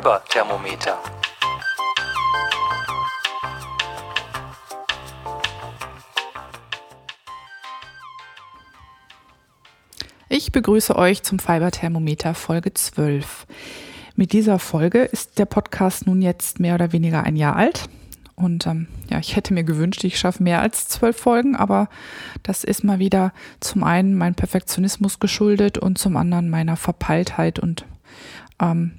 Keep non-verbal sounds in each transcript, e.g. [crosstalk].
Fiber-Thermometer. Ich begrüße euch zum Fiber-Thermometer Folge 12. Mit dieser Folge ist der Podcast nun jetzt mehr oder weniger ein Jahr alt. Und ähm, ja, ich hätte mir gewünscht, ich schaffe mehr als zwölf Folgen, aber das ist mal wieder zum einen mein Perfektionismus geschuldet und zum anderen meiner Verpeiltheit und ähm,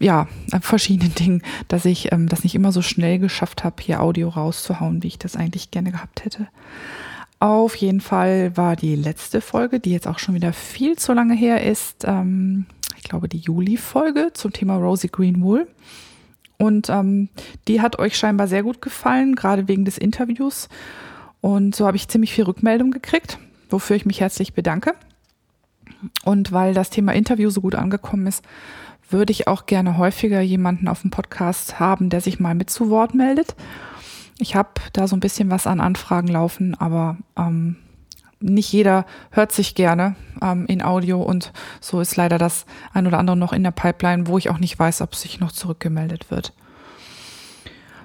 ja, verschiedenen Dingen, dass ich ähm, das nicht immer so schnell geschafft habe, hier Audio rauszuhauen, wie ich das eigentlich gerne gehabt hätte. Auf jeden Fall war die letzte Folge, die jetzt auch schon wieder viel zu lange her ist, ähm, ich glaube die Juli-Folge zum Thema Rosie Greenwool. Und ähm, die hat euch scheinbar sehr gut gefallen, gerade wegen des Interviews. Und so habe ich ziemlich viel Rückmeldung gekriegt, wofür ich mich herzlich bedanke. Und weil das Thema Interview so gut angekommen ist, würde ich auch gerne häufiger jemanden auf dem Podcast haben, der sich mal mit zu Wort meldet. Ich habe da so ein bisschen was an Anfragen laufen, aber ähm, nicht jeder hört sich gerne ähm, in Audio und so ist leider das ein oder andere noch in der Pipeline, wo ich auch nicht weiß, ob sich noch zurückgemeldet wird.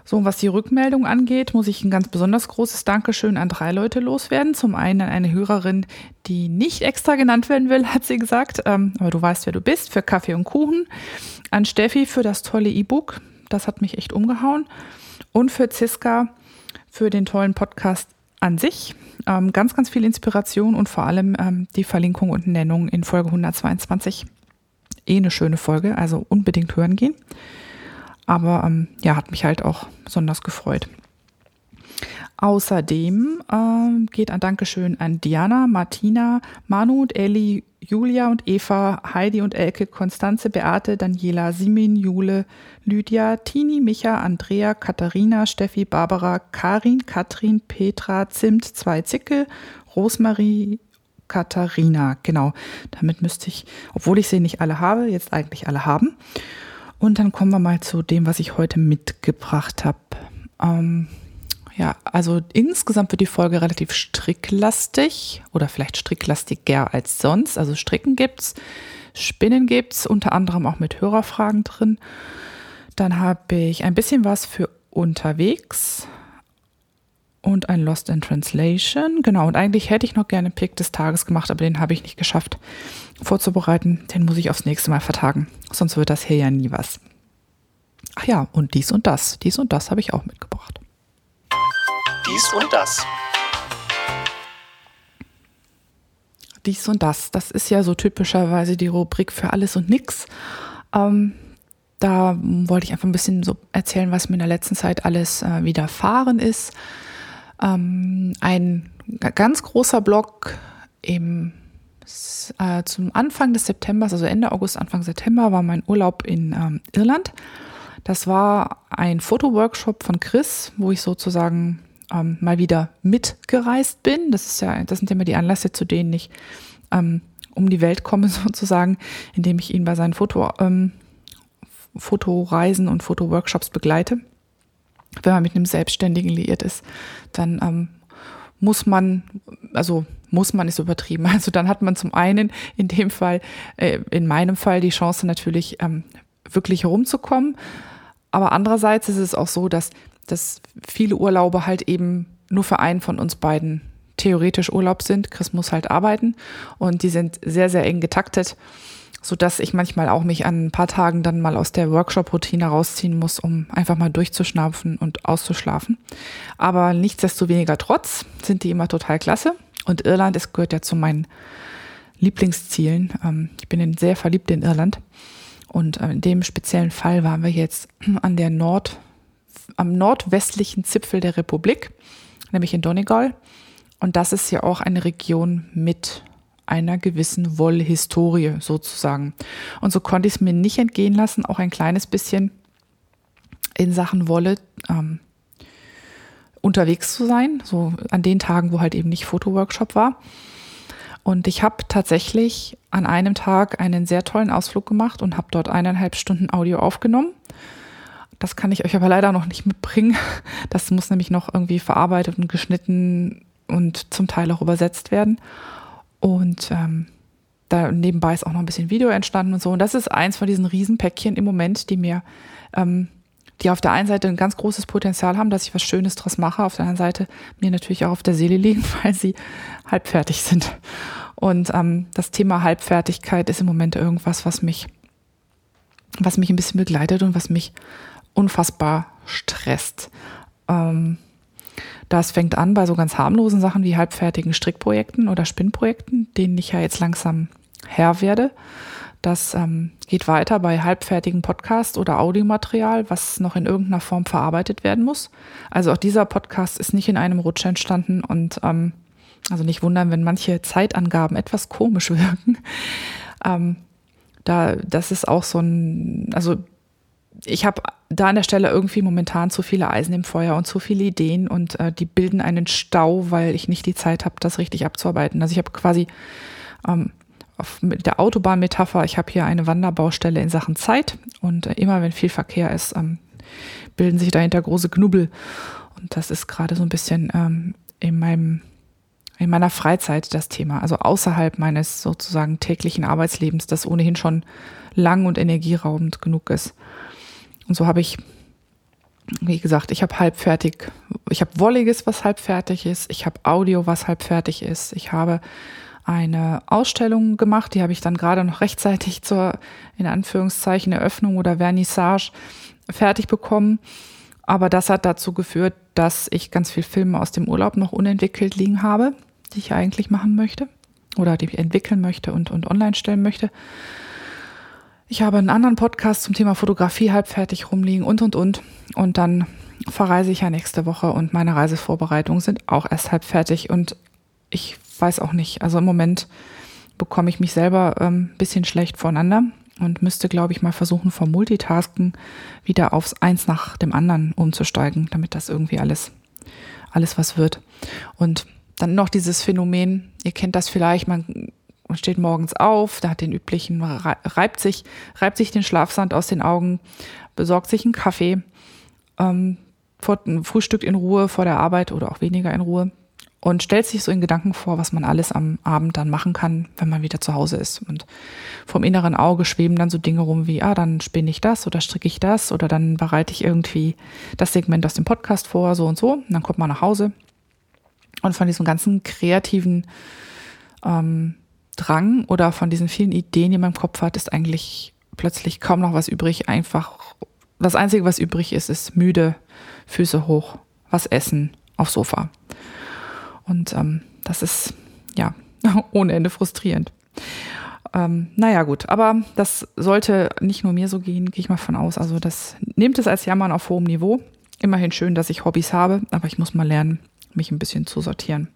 So, was die Rückmeldung angeht, muss ich ein ganz besonders großes Dankeschön an drei Leute loswerden. Zum einen an eine Hörerin, die nicht extra genannt werden will, [laughs] hat sie gesagt, ähm, aber du weißt, wer du bist, für Kaffee und Kuchen. An Steffi für das tolle E-Book, das hat mich echt umgehauen. Und für Ziska für den tollen Podcast an sich. Ähm, ganz, ganz viel Inspiration und vor allem ähm, die Verlinkung und Nennung in Folge 122. Eh eine schöne Folge, also unbedingt hören gehen. Aber ähm, ja, hat mich halt auch besonders gefreut. Außerdem ähm, geht ein Dankeschön an Diana, Martina, Manu und Elli, Julia und Eva, Heidi und Elke, Konstanze, Beate, Daniela, Simin, Jule, Lydia, Tini, Micha, Andrea, Katharina, Steffi, Barbara, Karin, Katrin, Petra, Zimt, zwei Zicke, Rosmarie, Katharina. Genau, damit müsste ich, obwohl ich sie nicht alle habe, jetzt eigentlich alle haben. Und dann kommen wir mal zu dem, was ich heute mitgebracht habe. Ähm, ja, also insgesamt wird die Folge relativ stricklastig oder vielleicht stricklastiger als sonst. Also Stricken gibt's, Spinnen gibt's, unter anderem auch mit Hörerfragen drin. Dann habe ich ein bisschen was für unterwegs und ein Lost in Translation. Genau, und eigentlich hätte ich noch gerne einen Pick des Tages gemacht, aber den habe ich nicht geschafft vorzubereiten. Den muss ich aufs nächste Mal vertagen. Sonst wird das hier ja nie was. Ach ja, und dies und das. Dies und das habe ich auch mitgebracht dies und das. Dies und das, das ist ja so typischerweise die Rubrik für alles und nix. Ähm, da wollte ich einfach ein bisschen so erzählen, was mir in der letzten Zeit alles äh, widerfahren ist. Ähm, ein ganz großer Block im, äh, zum Anfang des Septembers, also Ende August, Anfang September, war mein Urlaub in ähm, Irland. Das war ein Fotoworkshop von Chris, wo ich sozusagen ähm, mal wieder mitgereist bin. Das ist ja, das sind immer die Anlässe, zu denen ich ähm, um die Welt komme, [laughs] sozusagen, indem ich ihn bei seinen Foto, ähm, Fotoreisen und Fotoworkshops begleite. Wenn man mit einem Selbstständigen liiert ist, dann ähm, muss man, also muss man ist übertrieben. [laughs] Also dann hat man zum einen in dem Fall, äh, in meinem Fall die Chance natürlich ähm, wirklich rumzukommen. Aber andererseits ist es auch so, dass dass viele Urlaube halt eben nur für einen von uns beiden theoretisch Urlaub sind. Chris muss halt arbeiten und die sind sehr, sehr eng getaktet, so dass ich manchmal auch mich an ein paar Tagen dann mal aus der Workshop-Routine rausziehen muss, um einfach mal durchzuschnaufen und auszuschlafen. Aber nichtsdestoweniger trotz sind die immer total klasse und Irland, es gehört ja zu meinen Lieblingszielen. Ähm, ich bin sehr verliebt in Irland und äh, in dem speziellen Fall waren wir jetzt [clears throat] an der Nord- am nordwestlichen Zipfel der Republik, nämlich in Donegal. Und das ist ja auch eine Region mit einer gewissen Wollhistorie sozusagen. Und so konnte ich es mir nicht entgehen lassen, auch ein kleines bisschen in Sachen Wolle ähm, unterwegs zu sein, so an den Tagen, wo halt eben nicht Fotoworkshop war. Und ich habe tatsächlich an einem Tag einen sehr tollen Ausflug gemacht und habe dort eineinhalb Stunden Audio aufgenommen das kann ich euch aber leider noch nicht mitbringen. Das muss nämlich noch irgendwie verarbeitet und geschnitten und zum Teil auch übersetzt werden. Und ähm, da nebenbei ist auch noch ein bisschen Video entstanden und so. Und das ist eins von diesen Riesenpäckchen im Moment, die mir, ähm, die auf der einen Seite ein ganz großes Potenzial haben, dass ich was Schönes draus mache, auf der anderen Seite mir natürlich auch auf der Seele [laughs] liegen, weil sie halbfertig sind. Und ähm, das Thema Halbfertigkeit ist im Moment irgendwas, was mich, was mich ein bisschen begleitet und was mich unfassbar stresst. Ähm, das fängt an bei so ganz harmlosen Sachen wie halbfertigen Strickprojekten oder Spinnprojekten, denen ich ja jetzt langsam Herr werde. Das ähm, geht weiter bei halbfertigen Podcast oder Audiomaterial, was noch in irgendeiner Form verarbeitet werden muss. Also auch dieser Podcast ist nicht in einem Rutsch entstanden und ähm, also nicht wundern, wenn manche Zeitangaben etwas komisch [laughs] wirken. Ähm, da, das ist auch so ein, also ich habe da an der Stelle irgendwie momentan zu viele Eisen im Feuer und zu viele Ideen und äh, die bilden einen Stau, weil ich nicht die Zeit habe, das richtig abzuarbeiten. Also ich habe quasi ähm, auf, mit der Autobahnmetapher, ich habe hier eine Wanderbaustelle in Sachen Zeit und äh, immer wenn viel Verkehr ist, ähm, bilden sich dahinter große Knubbel. Und das ist gerade so ein bisschen ähm, in meinem in meiner Freizeit das Thema, also außerhalb meines sozusagen täglichen Arbeitslebens, das ohnehin schon lang und energieraubend genug ist. Und so habe ich, wie gesagt, ich habe halbfertig, ich habe Wolliges, was halbfertig ist, ich habe Audio, was halbfertig ist, ich habe eine Ausstellung gemacht, die habe ich dann gerade noch rechtzeitig zur, in Anführungszeichen, Eröffnung oder Vernissage fertig bekommen. Aber das hat dazu geführt, dass ich ganz viel Filme aus dem Urlaub noch unentwickelt liegen habe, die ich eigentlich machen möchte oder die ich entwickeln möchte und, und online stellen möchte. Ich habe einen anderen Podcast zum Thema Fotografie halbfertig rumliegen und, und, und. Und dann verreise ich ja nächste Woche und meine Reisevorbereitungen sind auch erst halb fertig und ich weiß auch nicht. Also im Moment bekomme ich mich selber ein ähm, bisschen schlecht voneinander und müsste, glaube ich, mal versuchen, vom Multitasken wieder aufs Eins nach dem anderen umzusteigen, damit das irgendwie alles, alles was wird. Und dann noch dieses Phänomen, ihr kennt das vielleicht, man man steht morgens auf, da hat den üblichen, reibt sich, reibt sich den Schlafsand aus den Augen, besorgt sich einen Kaffee, ähm, frühstückt in Ruhe vor der Arbeit oder auch weniger in Ruhe und stellt sich so in Gedanken vor, was man alles am Abend dann machen kann, wenn man wieder zu Hause ist. Und vom inneren Auge schweben dann so Dinge rum wie, ah, dann spinne ich das oder stricke ich das oder dann bereite ich irgendwie das Segment aus dem Podcast vor, so und so. Und dann kommt man nach Hause und von diesem ganzen kreativen ähm, Drang oder von diesen vielen Ideen, die man im Kopf hat, ist eigentlich plötzlich kaum noch was übrig. Einfach das Einzige, was übrig ist, ist müde, Füße hoch, was essen, aufs Sofa. Und ähm, das ist ja [laughs] ohne Ende frustrierend. Ähm, naja, gut, aber das sollte nicht nur mir so gehen, gehe ich mal von aus. Also das nehmt es als Jammern auf hohem Niveau. Immerhin schön, dass ich Hobbys habe, aber ich muss mal lernen, mich ein bisschen zu sortieren.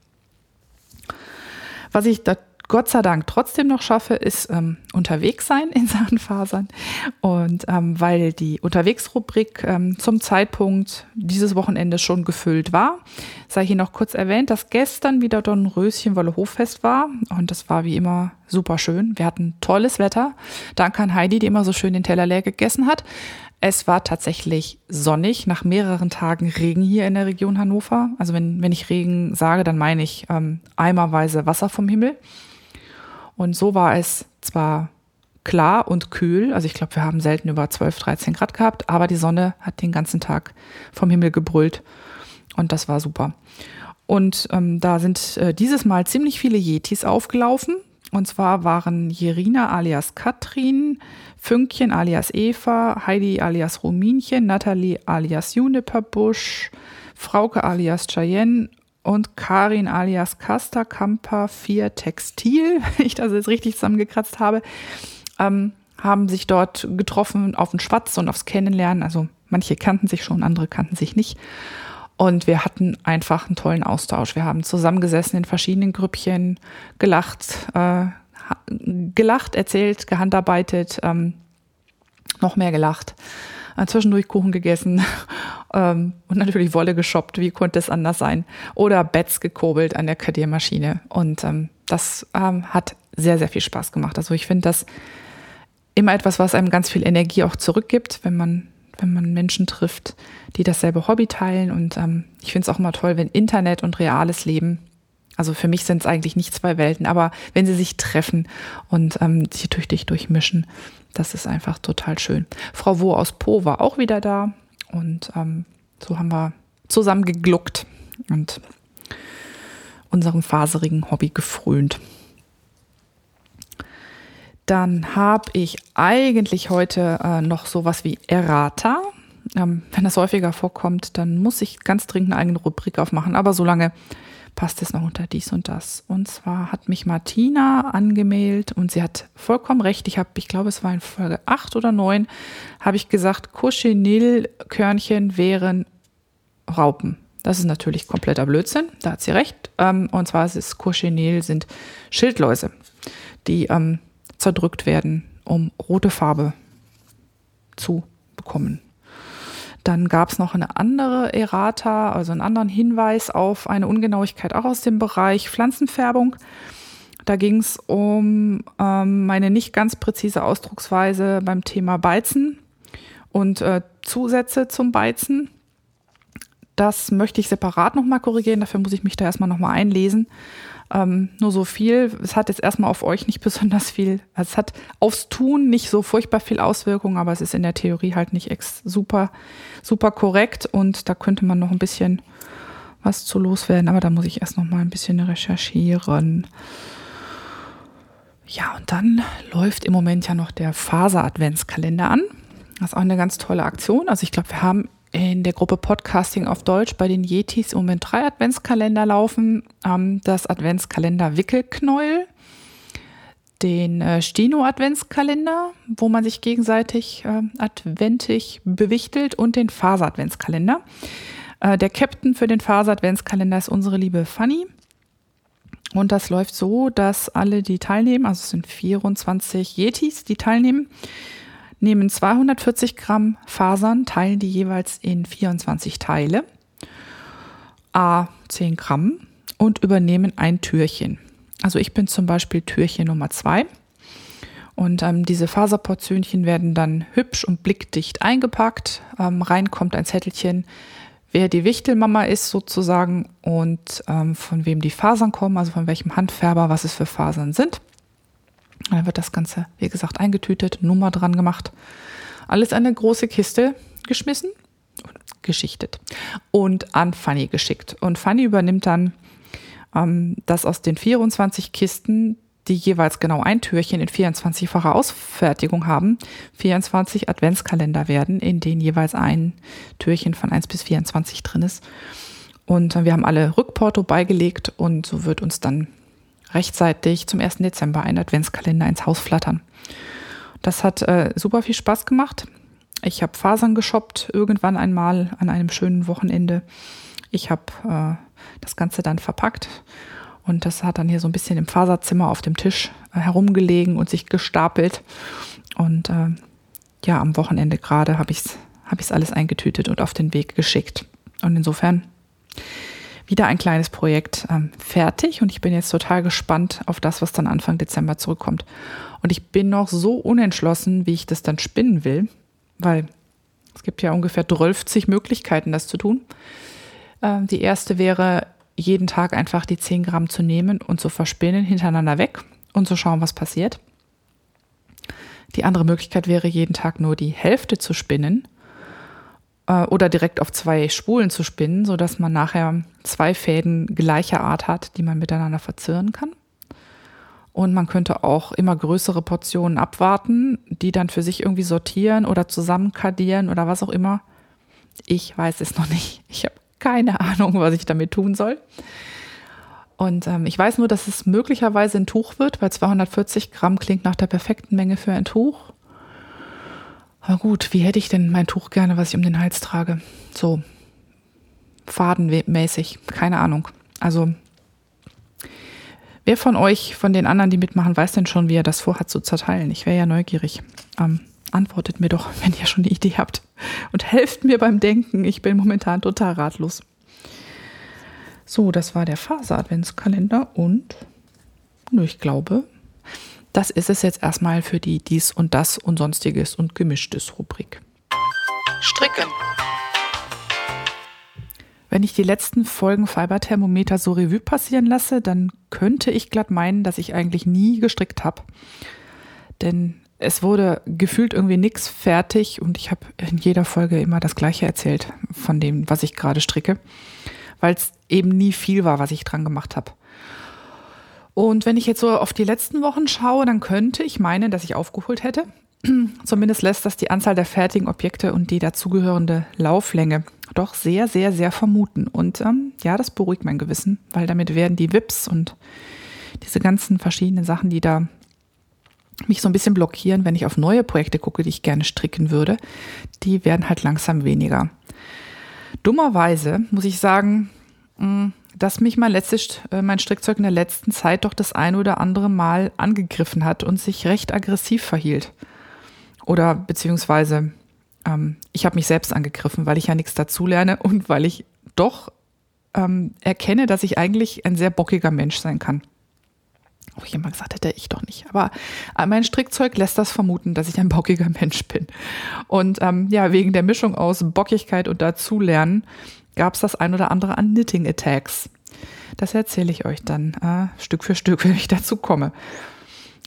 Was ich da Gott sei Dank trotzdem noch schaffe, ist ähm, unterwegs sein in Sachen Fasern. Und ähm, weil die Unterwegsrubrik ähm, zum Zeitpunkt dieses Wochenendes schon gefüllt war, sei hier noch kurz erwähnt, dass gestern wieder Dornröschenwolle Hoffest war. Und das war wie immer super schön. Wir hatten tolles Wetter. Dank an Heidi, die immer so schön den Teller leer gegessen hat. Es war tatsächlich sonnig, nach mehreren Tagen Regen hier in der Region Hannover. Also wenn, wenn ich Regen sage, dann meine ich ähm, eimerweise Wasser vom Himmel. Und so war es zwar klar und kühl, also ich glaube, wir haben selten über 12, 13 Grad gehabt, aber die Sonne hat den ganzen Tag vom Himmel gebrüllt und das war super. Und ähm, da sind äh, dieses Mal ziemlich viele Yetis aufgelaufen. Und zwar waren Jerina alias Katrin, Fünkchen alias Eva, Heidi alias Ruminchen, Natalie alias Juniperbusch, Frauke alias Cheyenne und Karin alias Casterkamper 4 Textil, [laughs] wenn ich das jetzt richtig zusammengekratzt habe, ähm, haben sich dort getroffen auf den Schwatz und aufs Kennenlernen. Also manche kannten sich schon, andere kannten sich nicht. Und wir hatten einfach einen tollen Austausch. Wir haben zusammengesessen in verschiedenen Grüppchen, gelacht, äh, gelacht, erzählt, gehandarbeitet, ähm, noch mehr gelacht, äh, zwischendurch Kuchen gegessen [laughs] ähm, und natürlich Wolle geshoppt, wie konnte es anders sein? Oder Bets gekurbelt an der Kadiermaschine. Und ähm, das ähm, hat sehr, sehr viel Spaß gemacht. Also ich finde das immer etwas, was einem ganz viel Energie auch zurückgibt, wenn man, wenn man Menschen trifft, die dasselbe Hobby teilen. Und ähm, ich finde es auch immer toll, wenn Internet und reales Leben Also für mich sind es eigentlich nicht zwei Welten, aber wenn sie sich treffen und ähm, sich tüchtig durchmischen, das ist einfach total schön. Frau Wo aus Po war auch wieder da und ähm, so haben wir zusammen gegluckt und unserem faserigen Hobby gefrönt. Dann habe ich eigentlich heute äh, noch sowas wie Errata. Ähm, wenn das häufiger vorkommt, dann muss ich ganz dringend eine eigene Rubrik aufmachen. Aber solange passt es noch unter dies und das. Und zwar hat mich Martina angemeldet und sie hat vollkommen recht. Ich habe, ich glaube, es war in Folge 8 oder 9, habe ich gesagt, Cochineal-Körnchen wären Raupen. Das ist natürlich kompletter Blödsinn, da hat sie recht. Ähm, und zwar ist es Cochineal sind Schildläuse, die ähm, zerdrückt werden, um rote Farbe zu bekommen. Dann gab es noch eine andere Errata, also einen anderen Hinweis auf eine Ungenauigkeit auch aus dem Bereich Pflanzenfärbung. Da ging es um ähm, meine nicht ganz präzise Ausdrucksweise beim Thema Beizen und äh, Zusätze zum Beizen. Das möchte ich separat nochmal korrigieren. Dafür muss ich mich da erstmal nochmal einlesen. Ähm, nur so viel. Es hat jetzt erstmal auf euch nicht [laughs] besonders viel. Also es hat aufs Tun nicht so furchtbar viel Auswirkungen, aber es ist in der Theorie halt nicht super, super korrekt und da könnte man noch ein bisschen was zu loswerden, aber da muss ich erst noch mal ein bisschen recherchieren. Ja, und dann läuft im Moment ja noch der Faser-Adventskalender an. Das ist auch eine ganz tolle Aktion. Also ich glaube, wir haben in der Gruppe Podcasting auf Deutsch bei den Yetis im Moment drei Adventskalender laufen. Ähm, das Adventskalender Wickelknäuel, den äh, Stino Adventskalender, wo man sich gegenseitig äh, adventig bewichtelt und den Faser Adventskalender. Äh, der Captain für den Faser Adventskalender ist unsere liebe Fanny. Und das läuft so, dass alle, die teilnehmen, also es sind 24 Yetis, die teilnehmen, nehmen 240 Gramm Fasern, teilen die jeweils in 24 Teile, a 10 Gramm und übernehmen ein Türchen. Also ich bin zum Beispiel Türchen Nummer 2. Und ähm, diese Faserportionchen werden dann hübsch und blickdicht eingepackt. Ähm, rein kommt ein Zettelchen, wer die Wichtelmama ist sozusagen und ähm, von wem die Fasern kommen, also von welchem Handfärber, was es für Fasern sind. Dann wird das Ganze, wie gesagt, eingetütet, Nummer dran gemacht. Alles eine große Kiste geschmissen, geschichtet und an Fanny geschickt. Und Fanny übernimmt dann ähm, das aus den 24 Kisten, die jeweils genau ein Türchen in 24-facher Ausfertigung haben, 24 Adventskalender werden, in denen jeweils ein Türchen von 1 bis 24 drin ist. Und wir haben alle Rückporto beigelegt und so wird uns dann rechtzeitig zum 1. Dezember einen Adventskalender ins Haus flattern. Das hat äh, super viel Spaß gemacht. Ich habe Fasern geshoppt, irgendwann einmal an einem schönen Wochenende. Ich habe äh, das Ganze dann verpackt und das hat dann hier so ein bisschen im Faserzimmer auf dem Tisch äh, herumgelegen und sich gestapelt. Und äh, ja, am Wochenende gerade habe ich es hab ich's alles eingetütet und auf den Weg geschickt. Und insofern wieder ein kleines Projekt ähm, fertig und ich bin jetzt total gespannt auf das, was dann Anfang Dezember zurückkommt. Und ich bin noch so unentschlossen, wie ich das dann spinnen will, weil es gibt ja ungefähr 12 Möglichkeiten, das zu tun. Ähm, die erste wäre, jeden Tag einfach die 10 Gramm zu nehmen und zu verspinnen hintereinander weg und zu schauen, was passiert. Die andere Möglichkeit wäre, jeden Tag nur die Hälfte zu spinnen äh, oder direkt auf zwei Spulen zu spinnen, sodass man nachher zwei Fäden gleicher Art hat, die man miteinander verzirren kann. Und man könnte auch immer größere Portionen abwarten, die dann für sich irgendwie sortieren oder zusammenkadieren oder was auch immer. Ich weiß es noch nicht. Ich habe keine [laughs] Ahnung, was ich damit tun soll. Und ähm, ich weiß nur, dass es möglicherweise ein Tuch wird, weil 240 Gramm klingt nach der perfekten Menge für ein Tuch. Aber gut, wie hätte ich denn mein Tuch gerne, was ich um den Hals trage? So fadenmäßig, keine Ahnung. Also, wer von euch, von den anderen, die mitmachen, weiß denn schon, wie er das vorhat zu zerteilen? Ich wäre ja neugierig. Ähm, antwortet mir doch, [laughs] wenn ihr schon eine Idee habt. Und helft mir beim Denken. Ich bin momentan total ratlos. So, das war der Faser-Adventskalender und ich glaube, das ist es jetzt erstmal für die dies und das und sonstiges und gemischtes Rubrik. Stricken. Wenn ich die letzten Folgen Fiberthermometer so Revue passieren lasse, dann könnte ich glatt meinen, dass ich eigentlich nie gestrickt habe. Denn es wurde gefühlt irgendwie nichts fertig und ich habe in jeder Folge immer das gleiche erzählt von dem, was ich gerade stricke, weil es eben nie viel war, was ich dran gemacht habe. Und wenn ich jetzt so auf die letzten Wochen schaue, dann könnte ich meinen, dass ich aufgeholt hätte. [clears throat] Zumindest lässt das die Anzahl der fertigen Objekte und die dazugehörende Lauflänge doch sehr, sehr, sehr vermuten. Und ähm, ja, das beruhigt mein Gewissen, weil damit werden die Wips und diese ganzen verschiedenen Sachen, die da mich so ein bisschen blockieren, wenn ich auf neue Projekte gucke, die ich gerne stricken würde, die werden halt langsam weniger. Dummerweise muss ich sagen, mm, dass mich mein, letztes, äh, mein Strickzeug in der letzten Zeit doch das ein oder andere Mal angegriffen hat und sich recht aggressiv verhielt. Oder beziehungsweise ähm, ich habe mich selbst angegriffen, weil ich ja nichts dazulerne und weil ich doch ähm, erkenne, dass ich eigentlich ein sehr bockiger Mensch sein kann. Wo ich immer gesagt hätte, ich doch nicht. Aber äh, mein Strickzeug lässt das vermuten, dass ich ein bockiger [laughs] Mensch bin. Und ähm, ja, wegen der Mischung aus Bockigkeit und Dazulernen gab es das ein oder andere an Knitting Attacks. Das erzähle ich euch dann äh, Stück für Stück, [laughs] wenn ich dazu komme.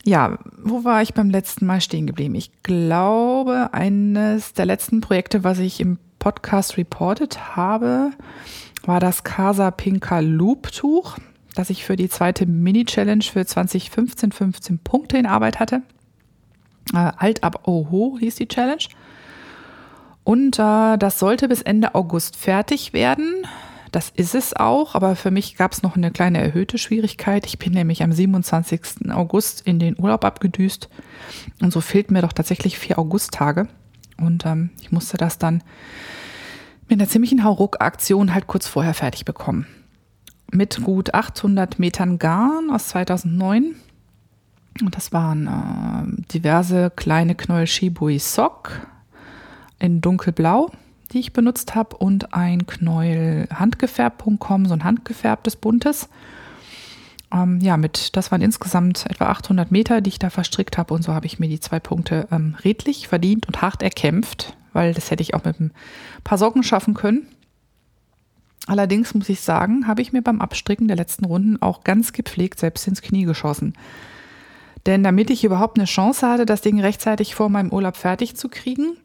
Ja, wo war ich beim letzten Mal stehen geblieben? Ich glaube, eines der letzten Projekte, was ich im Podcast reported habe, war das Casa Pinka Loop Tuch, das ich für die zweite Mini-Challenge für 2015 15 Punkte in Arbeit hatte. Äh, Alt ab Oho hieß die Challenge. Und äh, das sollte bis Ende August fertig werden. Das ist es auch, aber für mich gab es noch eine kleine erhöhte Schwierigkeit. Ich bin nämlich am 27. August in den Urlaub abgedüst und so fehlten mir doch tatsächlich vier Augusttage. Und ähm, ich musste das dann mit einer ziemlichen Hauruck-Aktion halt kurz vorher fertig bekommen. Mit gut 800 Metern Garn aus 2009. Und das waren äh, diverse kleine Knäuel Shibui Sock in dunkelblau die ich benutzt habe und ein Knäuel handgefärbt.com, so ein handgefärbtes buntes. Ähm, ja, mit, das waren insgesamt etwa 800 Meter, die ich da verstrickt habe und so habe ich mir die zwei Punkte ähm, redlich verdient und hart erkämpft, weil das hätte ich auch mit ein paar Socken schaffen können. Allerdings muss ich sagen, habe ich mir beim Abstricken der letzten Runden auch ganz gepflegt selbst ins Knie geschossen. Denn damit ich überhaupt eine Chance hatte, das Ding rechtzeitig vor meinem Urlaub fertig zu kriegen,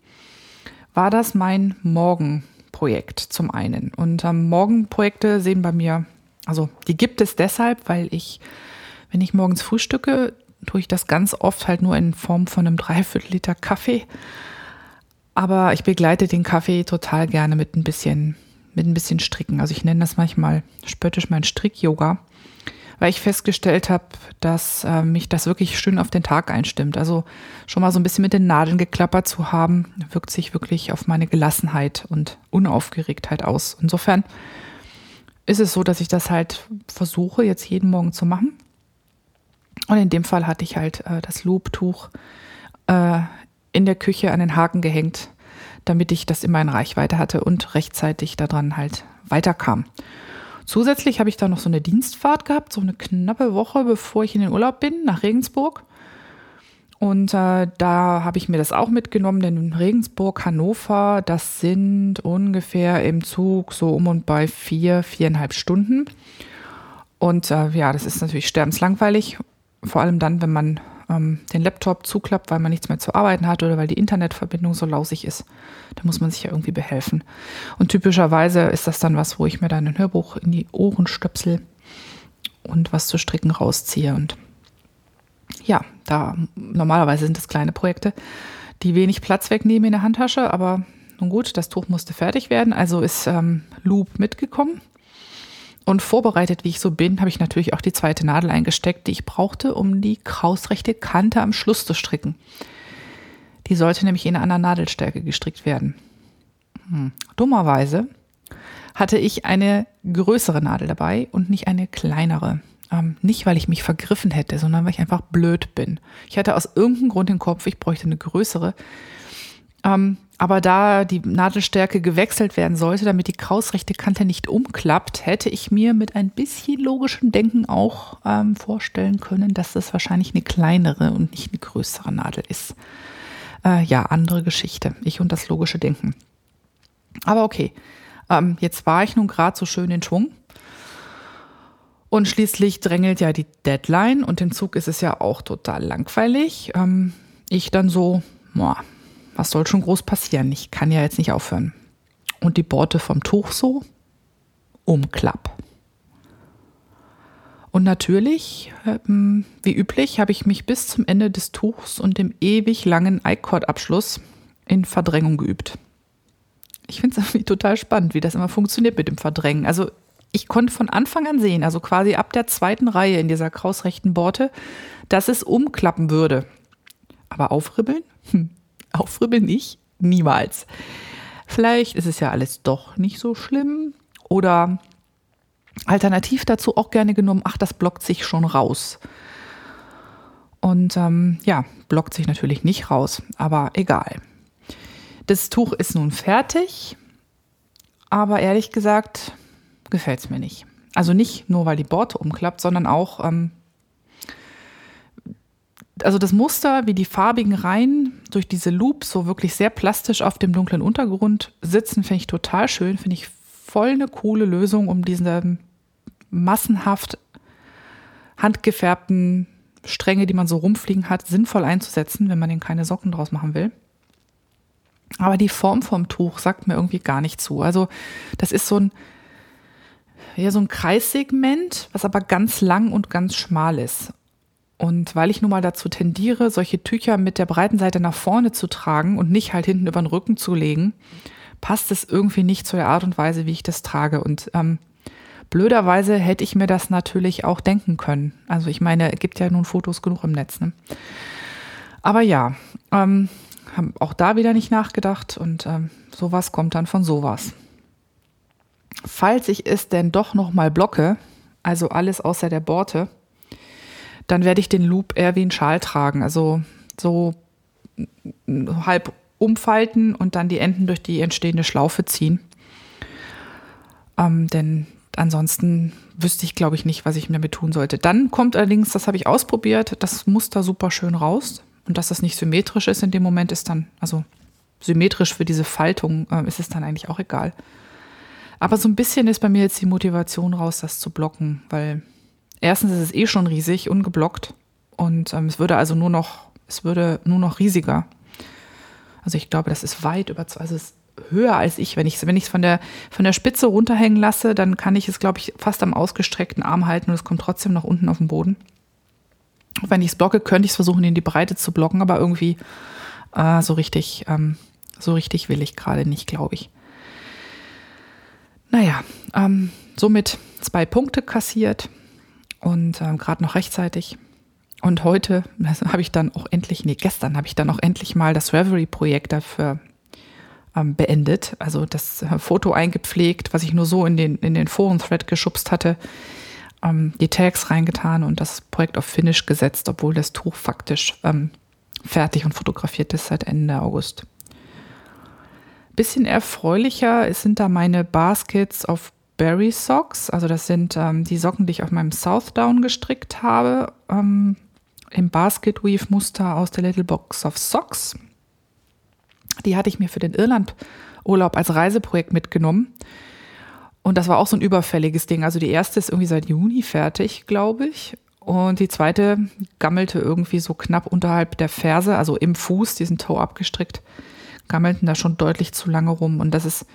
war das mein Morgenprojekt zum einen. Und ähm, Morgenprojekte sehen bei mir, also die gibt es deshalb, weil ich, wenn ich morgens frühstücke, tue ich das ganz oft halt nur in Form von einem Dreiviertel Liter Kaffee. Aber ich begleite den Kaffee total gerne mit ein bisschen, mit ein bisschen Stricken. Also ich nenne das manchmal spöttisch mein Strick-Yoga weil ich festgestellt habe, dass äh, mich das wirklich schön auf den Tag einstimmt. Also schon mal so ein bisschen mit den Nadeln geklappert zu haben, wirkt sich wirklich auf meine Gelassenheit und Unaufgeregtheit aus. Insofern ist es so, dass ich das halt versuche, jetzt jeden Morgen zu machen. Und in dem Fall hatte ich halt äh, das Loop-Tuch äh, in der Küche an den Haken gehängt, damit ich das immer in Reichweite hatte und rechtzeitig daran halt weiterkam. Zusätzlich habe ich da noch so eine Dienstfahrt gehabt, so eine knappe Woche, bevor ich in den Urlaub bin, nach Regensburg. Und äh, da habe ich mir das auch mitgenommen, denn Regensburg, Hannover, das sind ungefähr im Zug so um und bei vier, viereinhalb Stunden. Und äh, ja, das ist natürlich sterbenslangweilig, vor allem dann, wenn man ähm, den Laptop zuklappt, weil man nichts mehr zu arbeiten hat oder weil die Internetverbindung so lausig ist. Da muss man sich ja irgendwie behelfen. Und typischerweise ist das dann was, wo ich mir dann ein Hörbuch in die Ohren stöpsel und was zu stricken rausziehe. Und ja, da normalerweise sind es kleine Projekte, die wenig Platz wegnehmen in der Handtasche, aber nun gut, das Tuch musste fertig werden, also ist ähm, Loop mitgekommen. Und vorbereitet, wie ich so bin, habe ich natürlich auch die zweite Nadel eingesteckt, die ich brauchte, um die krausrechte Kante am Schluss zu stricken. Die sollte nämlich in einer Nadelstärke gestrickt werden. Hm. Dummerweise hatte ich eine größere Nadel dabei und nicht eine kleinere. Ähm, nicht, weil ich mich vergriffen hätte, sondern weil ich einfach blöd bin. Ich hatte aus irgendeinem Grund den Kopf, ich bräuchte eine größere. Ähm, aber da die Nadelstärke gewechselt werden sollte, damit die krausrechte Kante nicht umklappt, hätte ich mir mit ein bisschen logischem Denken auch ähm, vorstellen können, dass das wahrscheinlich eine kleinere und nicht eine größere Nadel ist. Äh, ja, andere Geschichte. Ich und das logische Denken. Aber okay. Ähm, jetzt war ich nun gerade so schön in Schwung. Und schließlich drängelt ja die Deadline und im Zug ist es ja auch total langweilig. Ähm, ich dann so, boah, was soll schon groß passieren? Ich kann ja jetzt nicht aufhören. Und die Borte vom Tuch so, umklapp. Und natürlich, ähm, wie üblich, habe ich mich bis zum Ende des Tuchs und dem ewig langen I-Cord-Abschluss in Verdrängung geübt. Ich finde es irgendwie total spannend, wie das immer funktioniert mit dem Verdrängen. Also ich konnte von Anfang an sehen, also quasi ab der zweiten Reihe in dieser krausrechten Borte, dass es umklappen würde. Aber aufribbeln? Hm, aufribbeln nicht? Niemals. Vielleicht ist es ja alles doch nicht so schlimm. Oder alternativ dazu auch gerne genommen, ach, das blockt sich schon raus. Und ähm, ja, blockt sich natürlich nicht raus, aber egal. Das Tuch ist nun fertig, aber ehrlich gesagt gefällt es mir nicht. Also nicht nur, weil die Borte umklappt, sondern auch, ähm, also das Muster, wie die farbigen Reihen durch diese Loops so wirklich sehr plastisch auf dem dunklen Untergrund sitzen, finde ich total schön, finde ich voll eine coole Lösung, um diese massenhaft handgefärbten Stränge, die man so rumfliegen hat, sinnvoll einzusetzen, wenn man den keine Socken draus machen will. Aber die Form vom Tuch sagt mir irgendwie gar nicht zu. Also das ist so ein, ja, so ein Kreissegment, was aber ganz lang und ganz schmal ist. Und weil ich nun mal dazu tendiere, solche Tücher mit der breiten Seite nach vorne zu tragen und nicht halt hinten über den Rücken zu legen, passt es irgendwie nicht zu der Art und Weise, wie ich das trage. Und ähm, blöderweise hätte ich mir das natürlich auch denken können. Also ich meine, es gibt ja nun Fotos genug im Netz. Ne? Aber ja, ähm, haben auch da wieder nicht nachgedacht und ähm, sowas kommt dann von sowas. Falls ich es denn doch nochmal blocke, also alles außer der Borte, dann werde ich den Loop eher wie ein Schal tragen. Also so halb umfalten und dann die Enden durch die entstehende Schlaufe ziehen. Ähm, denn ansonsten wüsste ich, glaube ich, nicht, was ich mir damit tun sollte. Dann kommt allerdings, das habe ich ausprobiert, das Muster super schön raus. Und dass das nicht symmetrisch ist in dem Moment, ist dann, also symmetrisch für diese Faltung, äh, ist es dann eigentlich auch egal. Aber so ein bisschen ist bei mir jetzt die Motivation raus, das zu blocken, weil erstens ist es eh schon riesig, ungeblockt. Und ähm, es würde also nur noch, es würde nur noch riesiger. Also ich glaube, das ist weit über, also es ist höher als ich. Wenn ich es wenn von, der, von der Spitze runterhängen lasse, dann kann ich es, glaube ich, fast am ausgestreckten Arm halten und es kommt trotzdem nach unten auf den Boden. Wenn ich es blocke, könnte ich es versuchen, in die Breite zu blocken, aber irgendwie äh, so richtig, ähm, so richtig will ich gerade nicht, glaube ich. Naja, ähm, somit zwei Punkte kassiert und ähm, gerade noch rechtzeitig. Und heute habe ich dann auch endlich, nee, gestern habe ich dann auch endlich mal das Reverie-Projekt dafür ähm, beendet. Also das äh, Foto eingepflegt, was ich nur so in den, in den Foren-Thread geschubst hatte, ähm, die Tags reingetan und das Projekt auf Finish gesetzt, obwohl das Tuch faktisch ähm, fertig und fotografiert ist seit Ende August. Bisschen erfreulicher sind da meine Baskets of Berry Socks. Also das sind ähm, die Socken, die ich auf meinem Southdown gestrickt habe. Ähm, Im Basket Weave Muster aus der Little Box of Socks. Die hatte ich mir für den Irlandurlaub als Reiseprojekt mitgenommen. Und das war auch so ein überfälliges Ding. Also die erste ist irgendwie seit Juni fertig, glaube ich. Und die zweite gammelte irgendwie so knapp unterhalb der Ferse, also im Fuß, diesen Toe abgestrickt, gammelten da schon deutlich zu lange rum. Und das ist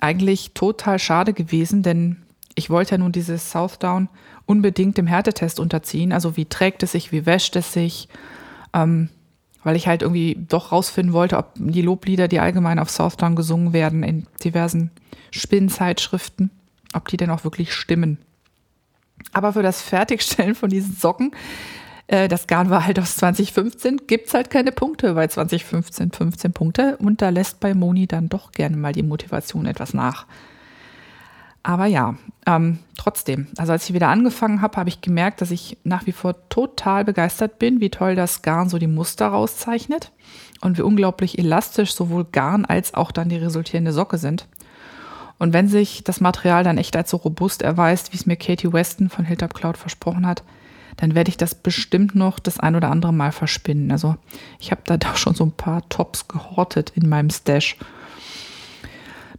eigentlich total schade gewesen, denn ich wollte ja nun dieses Southdown unbedingt dem Härtetest unterziehen. Also wie trägt es sich, wie wäscht es sich, ähm, weil ich halt irgendwie doch rausfinden wollte, ob die Loblieder, die allgemein auf Southdown gesungen werden, in diversen Spinnzeitschriften, ob die denn auch wirklich stimmen. Aber für das Fertigstellen von diesen Socken, äh, das Garn war halt aus 2015, gibt es halt keine Punkte, weil 2015 15 Punkte und da lässt bei Moni dann doch gerne mal die Motivation etwas nach. Aber ja, ähm, trotzdem, also als ich wieder angefangen habe, habe ich gemerkt, dass ich nach wie vor total begeistert bin, wie toll das Garn so die Muster rauszeichnet und wie unglaublich elastisch sowohl Garn als auch dann die resultierende Socke sind. Und wenn sich das Material dann echt als so robust erweist, wie es mir Katie Weston von Hilltop Cloud versprochen hat, dann werde ich das bestimmt noch das ein oder andere Mal verspinnen. Also ich habe da doch schon so ein paar Tops gehortet in meinem Stash.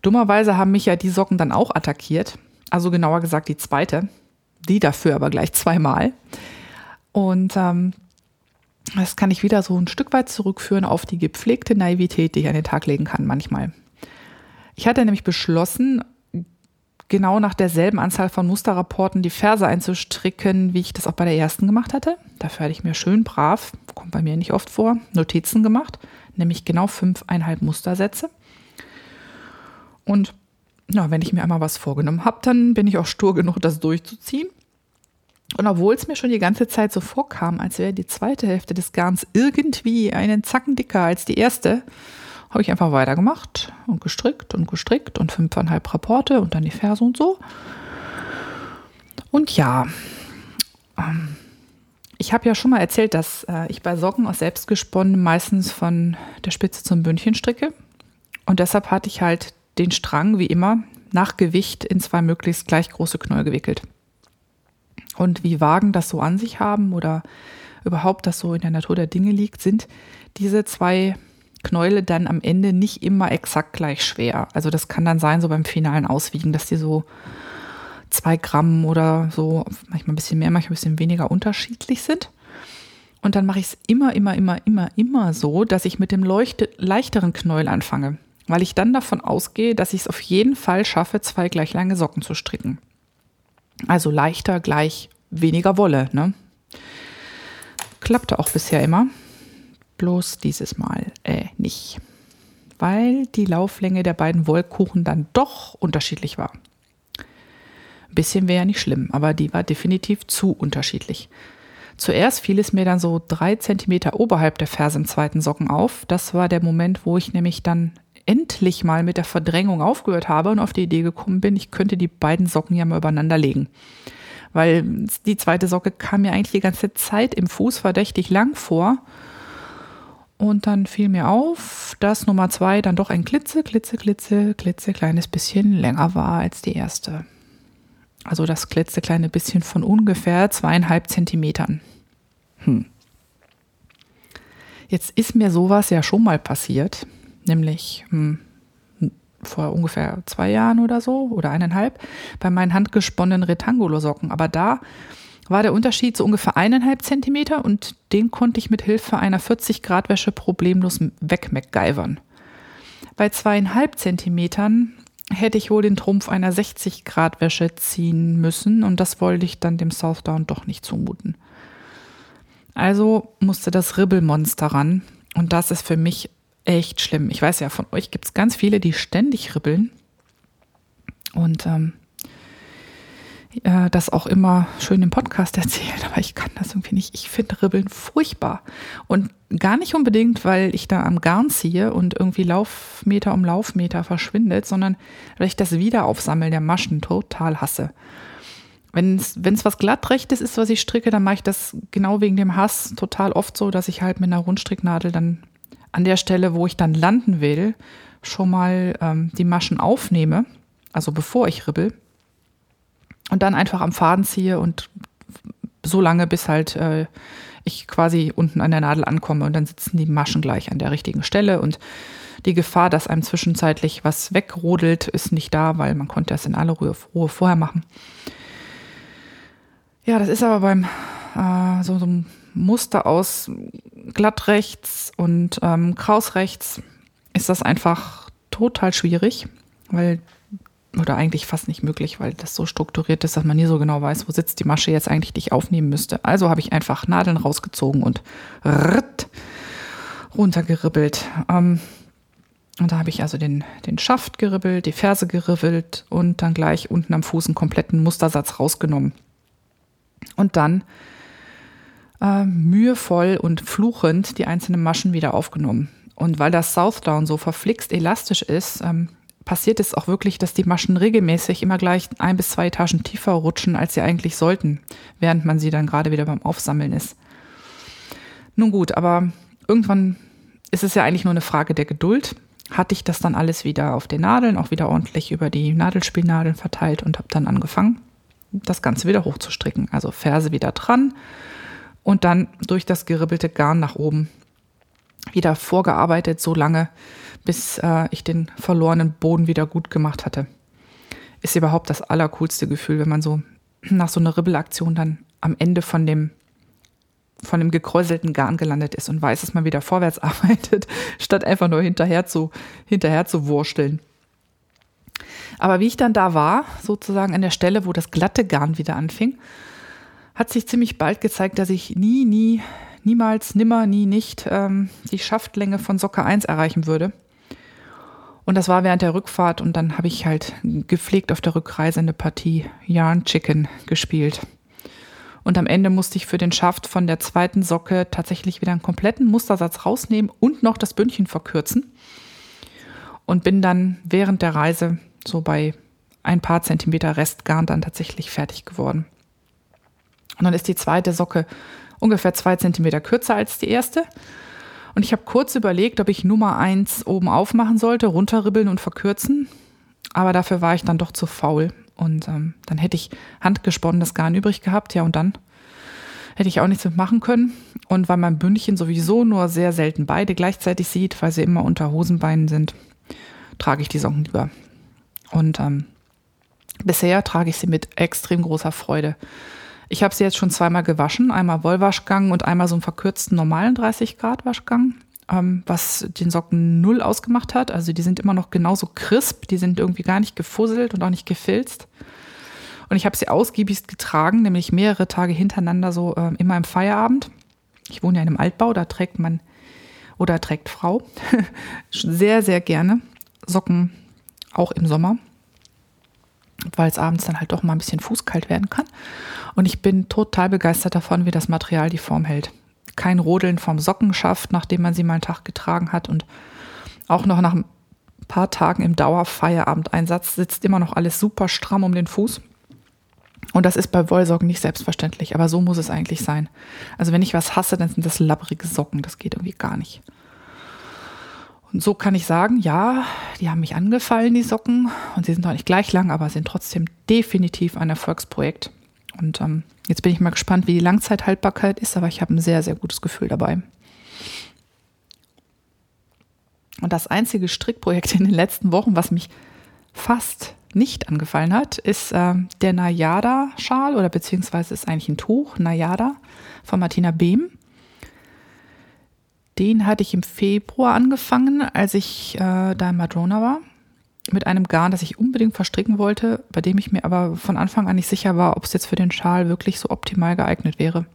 Dummerweise haben mich ja die Socken dann auch attackiert. Also genauer gesagt die zweite. Die dafür aber gleich zweimal. Und ähm, das kann ich wieder so ein Stück weit zurückführen auf die gepflegte Naivität, die ich an den Tag legen kann manchmal. Ich hatte nämlich beschlossen, genau nach derselben Anzahl von Musterrapporten die Verse einzustricken, wie ich das auch bei der ersten gemacht hatte. Dafür hatte ich mir schön brav, kommt bei mir nicht oft vor, Notizen gemacht, nämlich genau fünfeinhalb Mustersätze. Und ja, wenn ich mir einmal was vorgenommen habe, dann bin ich auch stur genug, das durchzuziehen. Und obwohl es mir schon die ganze Zeit so vorkam, als wäre die zweite Hälfte des Garns irgendwie einen Zacken dicker als die erste, habe ich einfach weitergemacht und gestrickt und gestrickt und fünfeinhalb Rapporte und dann die Ferse und so. Und ja, ähm, ich habe ja schon mal erzählt, dass äh, ich bei Socken aus selbstgesponnen meistens von der Spitze zum Bündchen stricke. Und deshalb hatte ich halt den Strang wie immer nach Gewicht in zwei möglichst gleich große Knäuel gewickelt. Und wie Wagen das so an sich haben oder überhaupt das so in der Natur der Dinge liegt, sind diese zwei Knäule dann am Ende nicht immer exakt gleich schwer. Also das kann dann sein, so beim finalen Auswiegen, dass die so zwei Gramm oder so, manchmal ein bisschen mehr, manchmal ein bisschen weniger unterschiedlich sind. Und dann mache ich es immer, immer, immer, immer, immer so, dass ich mit dem leuchte, leichteren Knäuel anfange, weil ich dann davon ausgehe, dass ich es auf jeden Fall schaffe, zwei gleich lange Socken zu stricken. Also leichter gleich weniger Wolle. Ne? Klappte auch bisher immer bloß dieses Mal äh, nicht, weil die Lauflänge der beiden Wollkuchen dann doch unterschiedlich war. Ein bisschen wäre ja nicht schlimm, aber die war definitiv zu unterschiedlich. Zuerst fiel es mir dann so drei Zentimeter oberhalb der Ferse im zweiten Socken auf. Das war der Moment, wo ich nämlich dann endlich mal mit der Verdrängung aufgehört habe und auf die Idee gekommen bin, ich könnte die beiden Socken ja mal übereinander legen. Weil die zweite Socke kam mir eigentlich die ganze Zeit im Fuß verdächtig lang vor und dann fiel mir auf, dass Nummer zwei dann doch ein klitze, klitze, klitze, klitze kleines bisschen länger war als die erste. Also das klitzekleine bisschen von ungefähr zweieinhalb Zentimetern. Hm. Jetzt ist mir sowas ja schon mal passiert, nämlich hm, vor ungefähr zwei Jahren oder so oder eineinhalb bei meinen handgesponnenen Retangulo-Socken. Aber da war der Unterschied so ungefähr eineinhalb Zentimeter und den konnte ich mit Hilfe einer 40 Grad Wäsche problemlos wegmacgyvern. Bei zweieinhalb Zentimetern hätte ich wohl den Trumpf einer 60 Grad Wäsche ziehen müssen und das wollte ich dann dem Southdown doch nicht zumuten. Also musste das Ribbelmonster ran und das ist für mich echt schlimm. Ich weiß ja, von euch gibt es ganz viele, die ständig ribbeln und ähm, äh, das auch immer schön im Podcast erzählen, [laughs] aber ich kann das irgendwie nicht. Ich finde Ribbeln furchtbar. Und gar nicht unbedingt, weil ich da am Garn ziehe und irgendwie Laufmeter um Laufmeter verschwindet, sondern weil ich das Wiederaufsammeln der Maschen total hasse. Wenn es was glattrechtes ist, was ich stricke, dann mache ich das genau wegen dem Hass total oft so, dass ich halt mit einer Rundstricknadel dann an der Stelle, wo ich dann landen will, schon mal ähm, die Maschen aufnehme, also bevor ich ribbel und dann einfach am Faden ziehe und so lange, bis halt äh, ich quasi unten an der Nadel ankomme und dann sitzen die Maschen gleich an der richtigen Stelle und die Gefahr, dass einem zwischenzeitlich was wegrodelt, ist nicht da, weil man konnte das in aller Ruhe, Ruhe vorher machen. Ja, das ist aber beim äh, so, so einem Muster aus glatt rechts und ähm, kraus rechts ist das einfach total schwierig, weil oder eigentlich fast nicht möglich, weil das so strukturiert ist, dass man nie so genau weiß, wo sitzt die Masche jetzt eigentlich, die ich aufnehmen müsste. Also habe ich einfach Nadeln rausgezogen und runtergeribbelt. Ähm, und da habe ich also den, den Schaft geribbelt, die Ferse geribbelt und dann gleich unten am Fuß einen kompletten Mustersatz rausgenommen. Und dann äh, mühevoll und fluchend die einzelnen Maschen wieder aufgenommen. Und weil das Southdown so verflixt elastisch ist, ähm, passiert es auch wirklich, dass die Maschen regelmäßig immer gleich ein bis zwei Etagen tiefer rutschen, als sie eigentlich sollten, während man sie dann gerade wieder beim Aufsammeln ist. Nun gut, aber irgendwann ist es ja eigentlich nur eine Frage der Geduld. Hatte ich das dann alles wieder auf den Nadeln, auch wieder ordentlich über die Nadelspielnadeln verteilt und habe dann angefangen, das Ganze wieder hochzustricken. Also Ferse wieder dran und dann durch das geribbelte Garn nach oben wieder vorgearbeitet, so lange, bis äh, ich den verlorenen Boden wieder gut gemacht hatte. Ist überhaupt das allercoolste Gefühl, wenn man so [clears throat] nach so einer Ribbelaktion dann am Ende von dem von dem gekräuselten Garn gelandet ist und weiß, dass man wieder vorwärts [laughs] arbeitet, statt einfach nur hinterher zu, hinterher zu wursteln. Aber wie ich dann da war, sozusagen an der Stelle, wo das glatte Garn wieder anfing, hat sich ziemlich bald gezeigt, dass ich nie, nie, niemals, nimmer, nie, nicht ähm, die Schaftlänge von Socke 1 erreichen würde. Und das war während der Rückfahrt und dann habe ich halt gepflegt auf der Rückreise eine Partie Yarn Chicken gespielt. Und am Ende musste ich für den Schaft von der zweiten Socke tatsächlich wieder einen kompletten Mustersatz rausnehmen und noch das Bündchen verkürzen. Und bin dann während der Reise so bei ein paar Zentimeter Restgarn dann tatsächlich fertig geworden. Und dann ist die zweite Socke ungefähr zwei Zentimeter kürzer als die erste. Und ich habe kurz überlegt, ob ich Nummer eins oben aufmachen sollte, runterribbeln und verkürzen. Aber dafür war ich dann doch zu faul. Und ähm, dann hätte ich handgesponnenes Garn übrig gehabt, ja, und dann hätte ich auch nichts mitmachen können. Und weil mein Bündchen sowieso nur sehr selten beide gleichzeitig sieht, weil sie immer unter Hosenbeinen sind, trage ich die Socken lieber. Und ähm, bisher trage ich sie mit extrem großer Freude. Ich habe sie jetzt schon zweimal gewaschen, einmal Wollwaschgang und einmal so einen verkürzten normalen 30 Grad Waschgang, ähm, was den Socken null ausgemacht hat. Also die sind immer noch genauso crisp, die sind irgendwie gar nicht gefusselt und auch nicht gefilzt. Und ich habe sie ausgiebig getragen, nämlich mehrere Tage hintereinander so äh, immer im Feierabend. Ich wohne ja in einem Altbau, da trägt man oder trägt Frau [laughs] sehr, sehr gerne Socken auch im Sommer, weil es abends dann halt doch mal ein bisschen fußkalt werden kann. Und ich bin total begeistert davon, wie das Material die Form hält. Kein Rodeln vom Socken schafft, nachdem man sie mal einen Tag getragen hat und auch noch nach ein paar Tagen im Dauerfeierabendeinsatz sitzt immer noch alles super stramm um den Fuß. Und das ist bei Wollsocken nicht selbstverständlich, aber so muss es eigentlich sein. Also wenn ich was hasse, dann sind das labbrige Socken, das geht irgendwie gar nicht. Und so kann ich sagen, ja, die haben mich angefallen, die Socken. Und sie sind auch nicht gleich lang, aber sind trotzdem definitiv ein Erfolgsprojekt. Und ähm, jetzt bin ich mal gespannt, wie die Langzeithaltbarkeit ist, aber ich habe ein sehr, sehr gutes Gefühl dabei. Und das einzige Strickprojekt in den letzten Wochen, was mich fast nicht angefallen hat, ist äh, der Nayada-Schal oder beziehungsweise ist eigentlich ein Tuch, Nayada von Martina Behm. Den hatte ich im Februar angefangen, als ich äh, da in Madrona war. Mit einem Garn, das ich unbedingt verstricken wollte, bei dem ich mir aber von Anfang an nicht sicher war, ob es jetzt für den Schal wirklich so optimal geeignet wäre.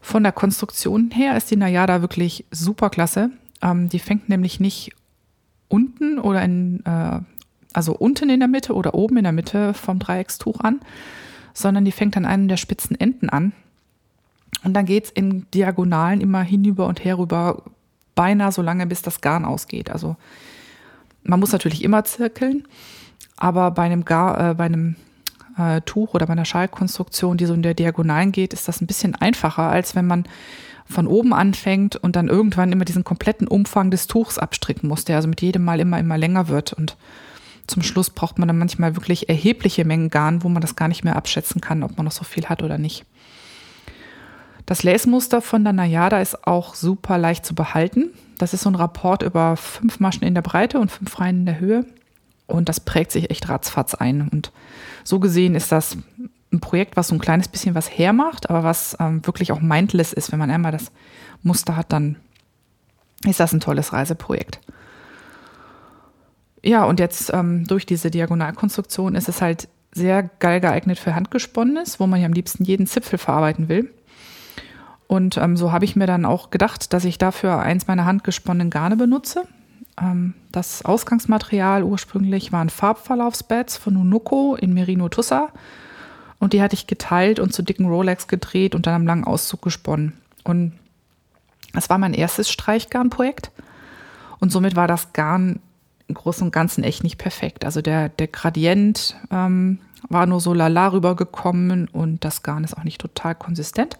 Von der Konstruktion her ist die Nayada wirklich super klasse. Ähm, die fängt nämlich nicht unten oder in, äh, also unten in der Mitte oder oben in der Mitte vom Dreieckstuch an, sondern die fängt an einem der spitzen Enden an und dann geht es in Diagonalen immer hinüber und herüber, beinahe so lange, bis das Garn ausgeht. Also man muss natürlich immer zirkeln, aber bei einem, Gar, äh, bei einem äh, Tuch oder bei einer Schallkonstruktion, die so in der Diagonalen geht, ist das ein bisschen einfacher, als wenn man von oben anfängt und dann irgendwann immer diesen kompletten Umfang des Tuchs abstricken muss, der also mit jedem Mal immer, immer länger wird. Und zum Schluss braucht man dann manchmal wirklich erhebliche Mengen Garn, wo man das gar nicht mehr abschätzen kann, ob man noch so viel hat oder nicht. Das Lace-Muster von der Nayada ist auch super leicht zu behalten. Das ist so ein Rapport über fünf Maschen in der Breite und fünf Reihen in der Höhe. Und das prägt sich echt ratzfatz ein. Und so gesehen ist das ein Projekt, was so ein kleines bisschen was hermacht, aber was ähm, wirklich auch mindless ist. Wenn man einmal das Muster hat, dann ist das ein tolles Reiseprojekt. Ja, und jetzt ähm, durch diese Diagonalkonstruktion ist es halt sehr geil geeignet für Handgesponnenes, wo man ja am liebsten jeden Zipfel verarbeiten will. Und ähm, so habe ich mir dann auch gedacht, dass ich dafür eins meiner handgesponnenen Garne benutze. Ähm, das Ausgangsmaterial ursprünglich waren Farbverlaufsbeds von Unuko in Merino Tussa. Und die hatte ich geteilt und zu dicken Rolex gedreht und dann am langen Auszug gesponnen. Und das war mein erstes Streichgarnprojekt. Und somit war das Garn im Großen und Ganzen echt nicht perfekt. Also der, der Gradient ähm, war nur so lala rübergekommen und das Garn ist auch nicht total konsistent.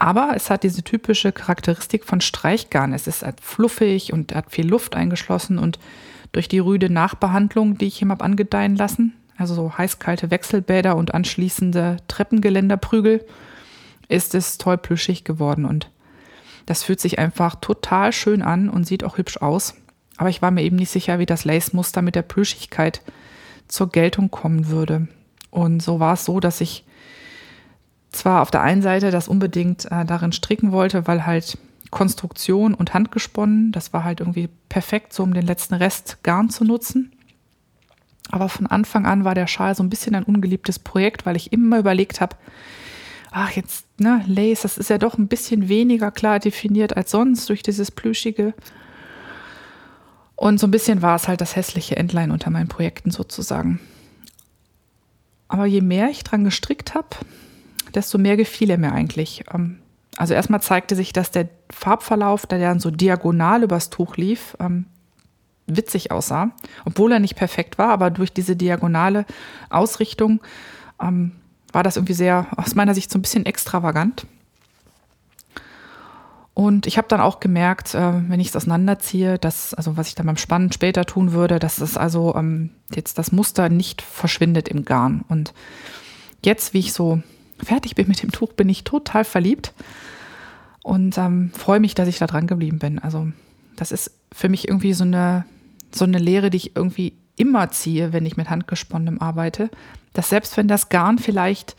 Aber es hat diese typische Charakteristik von Streichgarn. Es ist halt fluffig und hat viel Luft eingeschlossen und durch die rüde Nachbehandlung, die ich ihm habe angedeihen lassen, also so heiß-kalte Wechselbäder und anschließende Treppengeländerprügel, ist es toll plüschig geworden. Und Das fühlt sich einfach total schön an und sieht auch hübsch aus. Aber ich war mir eben nicht sicher, wie das Lace-Muster mit der Plüschigkeit zur Geltung kommen würde. Und so war es so, dass ich zwar auf der einen Seite das unbedingt äh, darin stricken wollte, weil halt Konstruktion und Handgesponnen, das war halt irgendwie perfekt, so um den letzten Rest Garn zu nutzen. Aber von Anfang an war der Schal so ein bisschen ein ungeliebtes Projekt, weil ich immer überlegt habe, ach jetzt, ne, Lace, das ist ja doch ein bisschen weniger klar definiert als sonst durch dieses Plüschige. Und so ein bisschen war es halt das hässliche Endline unter meinen Projekten sozusagen. Aber je mehr ich dran gestrickt habe, desto mehr gefiel er mir eigentlich. Ähm, also erstmal zeigte sich, dass der Farbverlauf, der dann so diagonal übers Tuch lief, ähm, witzig aussah, obwohl er nicht perfekt war, aber durch diese diagonale Ausrichtung ähm, war das irgendwie sehr, aus meiner Sicht so ein bisschen extravagant. Und ich habe dann auch gemerkt, äh, wenn ich es auseinanderziehe, dass, also was ich dann beim Spannen später tun würde, dass es also jetzt das Muster nicht verschwindet im Garn. Und jetzt, wie ich so fertig bin mit dem Tuch, bin ich total verliebt und ähm, freue mich, dass ich da dran geblieben bin. Also das ist für mich irgendwie so eine, so eine Lehre, die ich irgendwie immer ziehe, wenn ich mit Handgesponnenem arbeite, dass selbst wenn das Garn vielleicht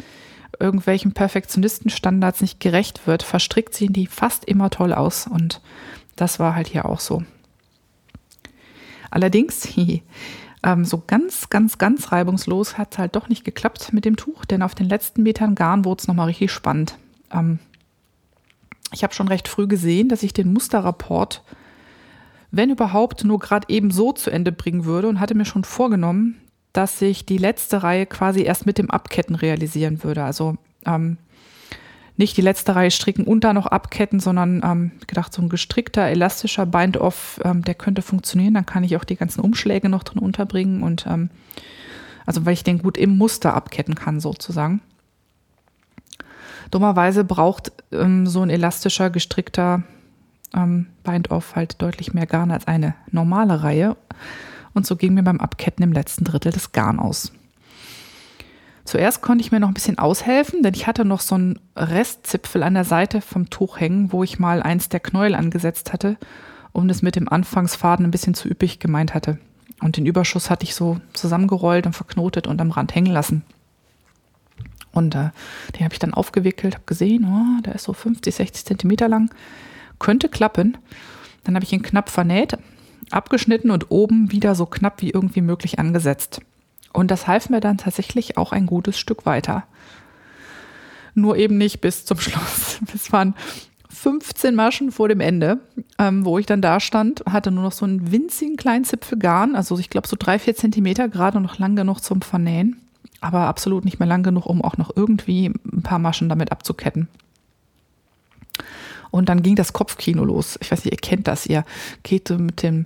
irgendwelchen Perfektionistenstandards nicht gerecht wird, verstrickt sie die fast immer toll aus und das war halt hier auch so. Allerdings, [laughs] ähm, so ganz, ganz, ganz reibungslos hat es halt doch nicht geklappt mit dem Tuch, denn auf den letzten Metern Garn wurde es nochmal richtig spannend. Ähm, ich habe schon recht früh gesehen, dass ich den Musterrapport wenn überhaupt, nur gerade eben so zu Ende bringen würde und hatte mir schon vorgenommen, dass ich die letzte Reihe quasi erst mit dem Abketten realisieren würde. Also ähm, nicht die letzte Reihe stricken und da noch abketten, sondern ähm, gedacht, so ein gestrickter, elastischer Bind-Off, ähm, der könnte funktionieren. Dann kann ich auch die ganzen Umschläge noch drin unterbringen und ähm, also weil ich den gut im Muster abketten kann, sozusagen. Dummerweise braucht ähm, so ein elastischer, gestrickter ähm, Bind-Off halt deutlich mehr Garn als eine normale Reihe. Und so ging mir beim Abketten im letzten Drittel das Garn aus. Zuerst konnte ich mir noch ein bisschen aushelfen, denn ich hatte noch so einen Restzipfel an der Seite vom Tuch hängen, wo ich mal eins der Knäuel angesetzt hatte und es mit dem Anfangsfaden ein bisschen zu üppig gemeint hatte. Und den Überschuss hatte ich so zusammengerollt und verknotet und am Rand hängen lassen. Und äh, den habe ich dann aufgewickelt, habe gesehen, oh, der ist so 50, 60 Zentimeter lang könnte klappen. Dann habe ich ihn knapp vernäht, abgeschnitten und oben wieder so knapp wie irgendwie möglich angesetzt. Und das half mir dann tatsächlich auch ein gutes Stück weiter. Nur eben nicht bis zum [laughs] Schluss. Es waren 15 Maschen vor dem Ende, ähm, wo ich dann da stand, hatte nur noch so einen winzigen kleinen Zipfel Garn, also ich glaube so drei, vier Zentimeter, gerade noch lang genug zum Vernähen, aber absolut nicht mehr lang genug, um auch noch irgendwie ein paar Maschen damit abzuketten. Und dann ging das Kopfkino los. Ich weiß nicht, ihr kennt das. Ihr geht mit dem,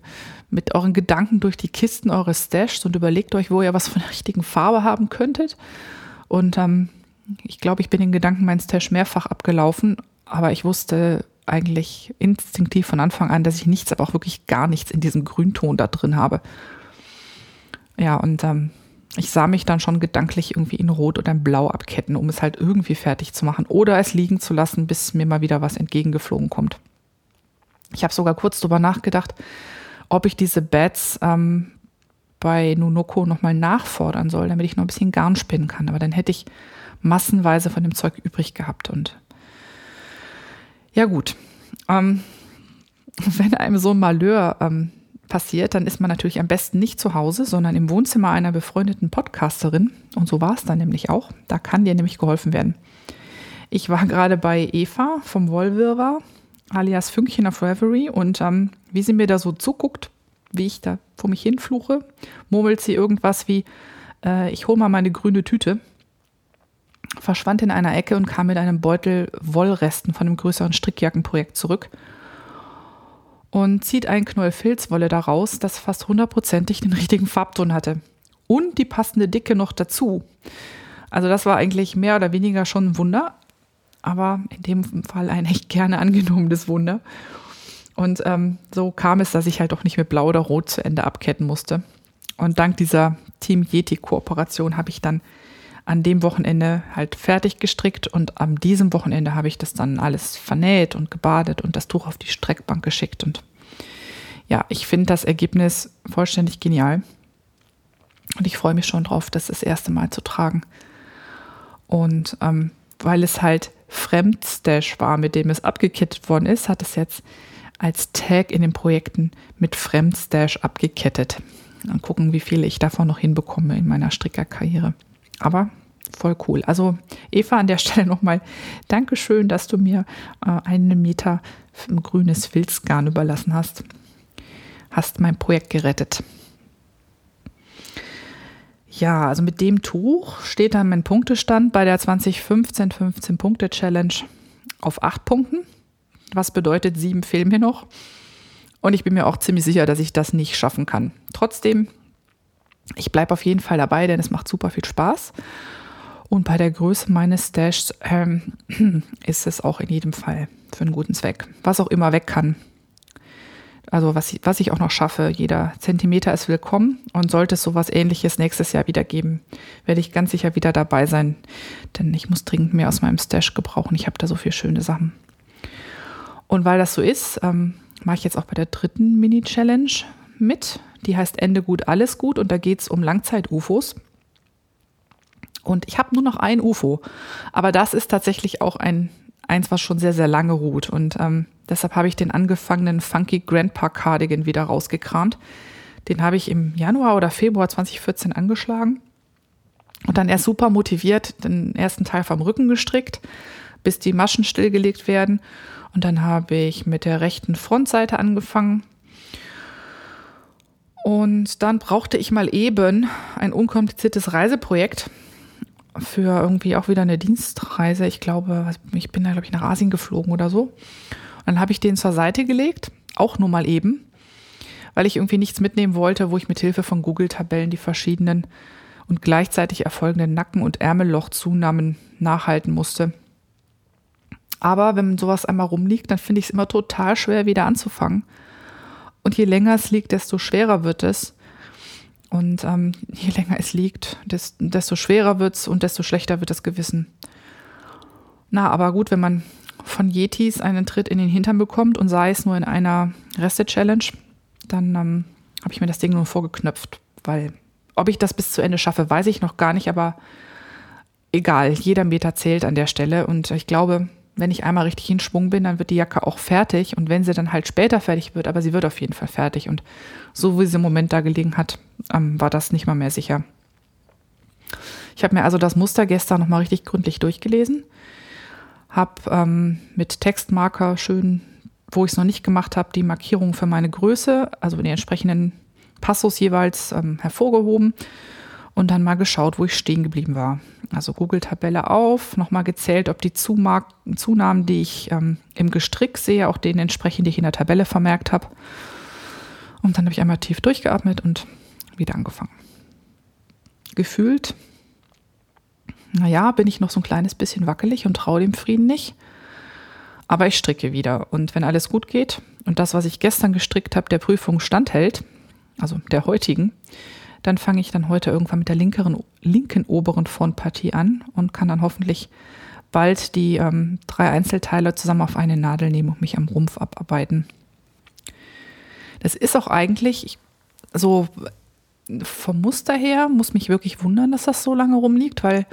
mit euren Gedanken durch die Kisten eures Stashs und überlegt euch, wo ihr was von der richtigen Farbe haben könntet. Und ähm, ich glaube, ich bin den Gedanken meines Stash mehrfach abgelaufen, aber ich wusste eigentlich instinktiv von Anfang an, dass ich nichts, aber auch wirklich gar nichts in diesem Grünton da drin habe. Ja, und ähm, ich sah mich dann schon gedanklich irgendwie in Rot oder in Blau abketten, um es halt irgendwie fertig zu machen oder es liegen zu lassen, bis mir mal wieder was entgegengeflogen kommt. Ich habe sogar kurz drüber nachgedacht, ob ich diese Bats ähm, bei Nunoko nochmal nachfordern soll, damit ich noch ein bisschen Garn spinnen kann. Aber dann hätte ich massenweise von dem Zeug übrig gehabt. Und ja gut, ähm, [laughs] wenn einem so ein Malheur ähm, passiert, dann ist man natürlich am besten nicht zu Hause, sondern im Wohnzimmer einer befreundeten Podcasterin. Und so war es dann nämlich auch. Da kann dir nämlich geholfen werden. Ich war [laughs] gerade bei Eva vom Wollwirrwarr, alias Fünkchen of Reverie. Und ähm, wie sie mir da so zuguckt, wie ich da vor mich hinfluche, murmelt sie irgendwas wie, äh, ich hole mal meine grüne Tüte, verschwand in einer Ecke und kam mit einem Beutel Wollresten von einem größeren Strickjackenprojekt zurück und zieht ein Knäuel Filzwolle daraus, das fast hundertprozentig den richtigen Farbton hatte. Und die passende Dicke noch dazu. Also das war eigentlich mehr oder weniger schon ein Wunder, aber in dem Fall ein echt gerne angenommenes Wunder. Und ähm, so kam es, dass ich halt auch nicht mit Blau oder Rot zu Ende abketten musste. Und dank dieser Team Yeti-Kooperation habe ich dann an dem Wochenende halt fertig gestrickt und an diesem Wochenende habe ich das dann alles vernäht und gebadet und das Tuch auf die Streckbank geschickt und ja, ich finde das Ergebnis vollständig genial und ich freue mich schon drauf, das das erste Mal zu tragen. Und ähm, weil es halt Fremdstash war, mit dem es abgekettet worden ist, hat es jetzt als Tag in den Projekten mit Fremdstash abgekettet. Dann gucken, wie viele ich davon noch hinbekomme in meiner Strickerkarriere. Aber voll cool. Also Eva, an der [laughs] Stelle nochmal Dankeschön, dass du mir äh, einen Meter grünes Filzgarn überlassen hast. Hast mein Projekt gerettet. Ja, also mit dem Tuch steht dann mein Punktestand bei der 2015 15 Punkte Challenge auf acht Punkten. Was bedeutet, sieben fehlen mir noch. Und ich bin mir auch ziemlich sicher, dass ich das nicht schaffen kann. Trotzdem, ich bleibe auf jeden Fall dabei, denn es macht super viel Spaß. Und bei der Größe meines Stashs ähm, [clears throat] ist es auch in jedem Fall für einen guten Zweck. Was auch immer weg kann, also was ich, was ich auch noch schaffe, jeder Zentimeter ist willkommen und sollte es sowas ähnliches nächstes Jahr wieder geben, werde ich ganz sicher wieder dabei sein, denn ich muss dringend mehr aus meinem Stash gebrauchen. Ich habe da so viele schöne Sachen. Und weil das so ist, ähm, mache ich jetzt auch bei der dritten Mini-Challenge mit. Die heißt Ende gut, alles gut und da geht es um Langzeit-UFOs. Und ich habe nur noch ein UFO, aber das ist tatsächlich auch ein eins, was schon sehr, sehr lange ruht. Und ähm, deshalb habe ich den angefangenen Funky Grandpa Cardigan wieder rausgekramt. Den habe ich im Januar oder Februar 2014 angeschlagen und dann erst super motiviert den ersten Teil vom Rücken gestrickt, bis die Maschen stillgelegt werden. Und dann habe ich mit der rechten Frontseite angefangen. Und dann brauchte ich mal eben ein unkompliziertes Reiseprojekt für irgendwie auch wieder eine Dienstreise. Ich glaube, ich bin da, glaube ich, nach Asien geflogen oder so. Und dann habe ich den zur Seite gelegt, auch nur mal eben, weil ich irgendwie nichts mitnehmen wollte, wo ich mit Hilfe von Google-Tabellen die verschiedenen und gleichzeitig erfolgenden Nacken- und Ärmellochzunahmen nachhalten musste. Aber wenn sowas einmal rumliegt, dann finde ich es immer total schwer, wieder anzufangen. Und je länger es liegt, desto schwerer wird es. Und ähm, je länger es liegt, desto schwerer wird es und desto schlechter wird das Gewissen. Na, aber gut, wenn man von Yetis einen Tritt in den Hintern bekommt und sei es nur in einer Reste-Challenge, dann ähm, habe ich mir das Ding nur vorgeknöpft, weil ob ich das bis zu Ende schaffe, weiß ich noch gar nicht, aber egal, jeder Meter zählt an der Stelle und ich glaube, wenn ich einmal richtig in Schwung bin, dann wird die Jacke auch fertig. Und wenn sie dann halt später fertig wird, aber sie wird auf jeden Fall fertig. Und so wie sie im Moment da gelegen hat, ähm, war das nicht mal mehr sicher. Ich habe mir also das Muster gestern nochmal richtig gründlich durchgelesen. Habe ähm, mit Textmarker schön, wo ich es noch nicht gemacht habe, die Markierung für meine Größe, also die entsprechenden Passus jeweils ähm, hervorgehoben und dann mal geschaut, wo ich stehen geblieben war. Also Google-Tabelle auf, nochmal gezählt, ob die Zumark Zunahmen, die ich ähm, im Gestrick sehe, auch denen entsprechen, die ich in der Tabelle vermerkt habe. Und dann habe ich einmal tief durchgeatmet und wieder angefangen. Gefühlt, naja, bin ich noch so ein kleines bisschen wackelig und traue dem Frieden nicht. Aber ich stricke wieder. Und wenn alles gut geht und das, was ich gestern gestrickt habe, der Prüfung standhält, also der heutigen, dann fange ich dann heute irgendwann mit der linkeren, linken oberen Frontpartie an und kann dann hoffentlich bald die ähm, drei Einzelteile zusammen auf eine Nadel nehmen und mich am Rumpf abarbeiten. Das ist auch eigentlich so vom Muster her, muss mich wirklich wundern, dass das so lange rumliegt, weil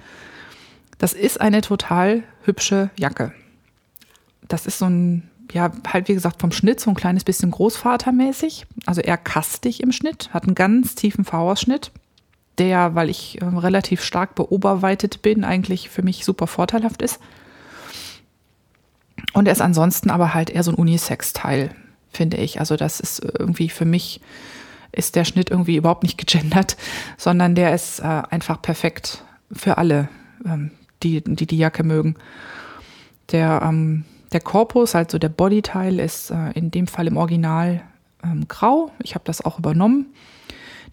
das ist eine total hübsche Jacke. Das ist so ein ja, halt wie gesagt vom Schnitt so ein kleines bisschen großvatermäßig, also eher kastig im Schnitt, hat einen ganz tiefen V-Ausschnitt, der, weil ich äh, relativ stark beoberweitet bin, eigentlich für mich super vorteilhaft ist. Und er ist ansonsten aber halt eher so ein Unisex-Teil, finde ich. Also das ist irgendwie für mich ist der Schnitt irgendwie überhaupt nicht gegendert, [laughs] sondern der ist äh, einfach perfekt für alle, ähm, die, die die Jacke mögen. Der ähm, der Korpus, also der Bodyteil, ist äh, in dem Fall im Original ähm, grau. Ich habe das auch übernommen.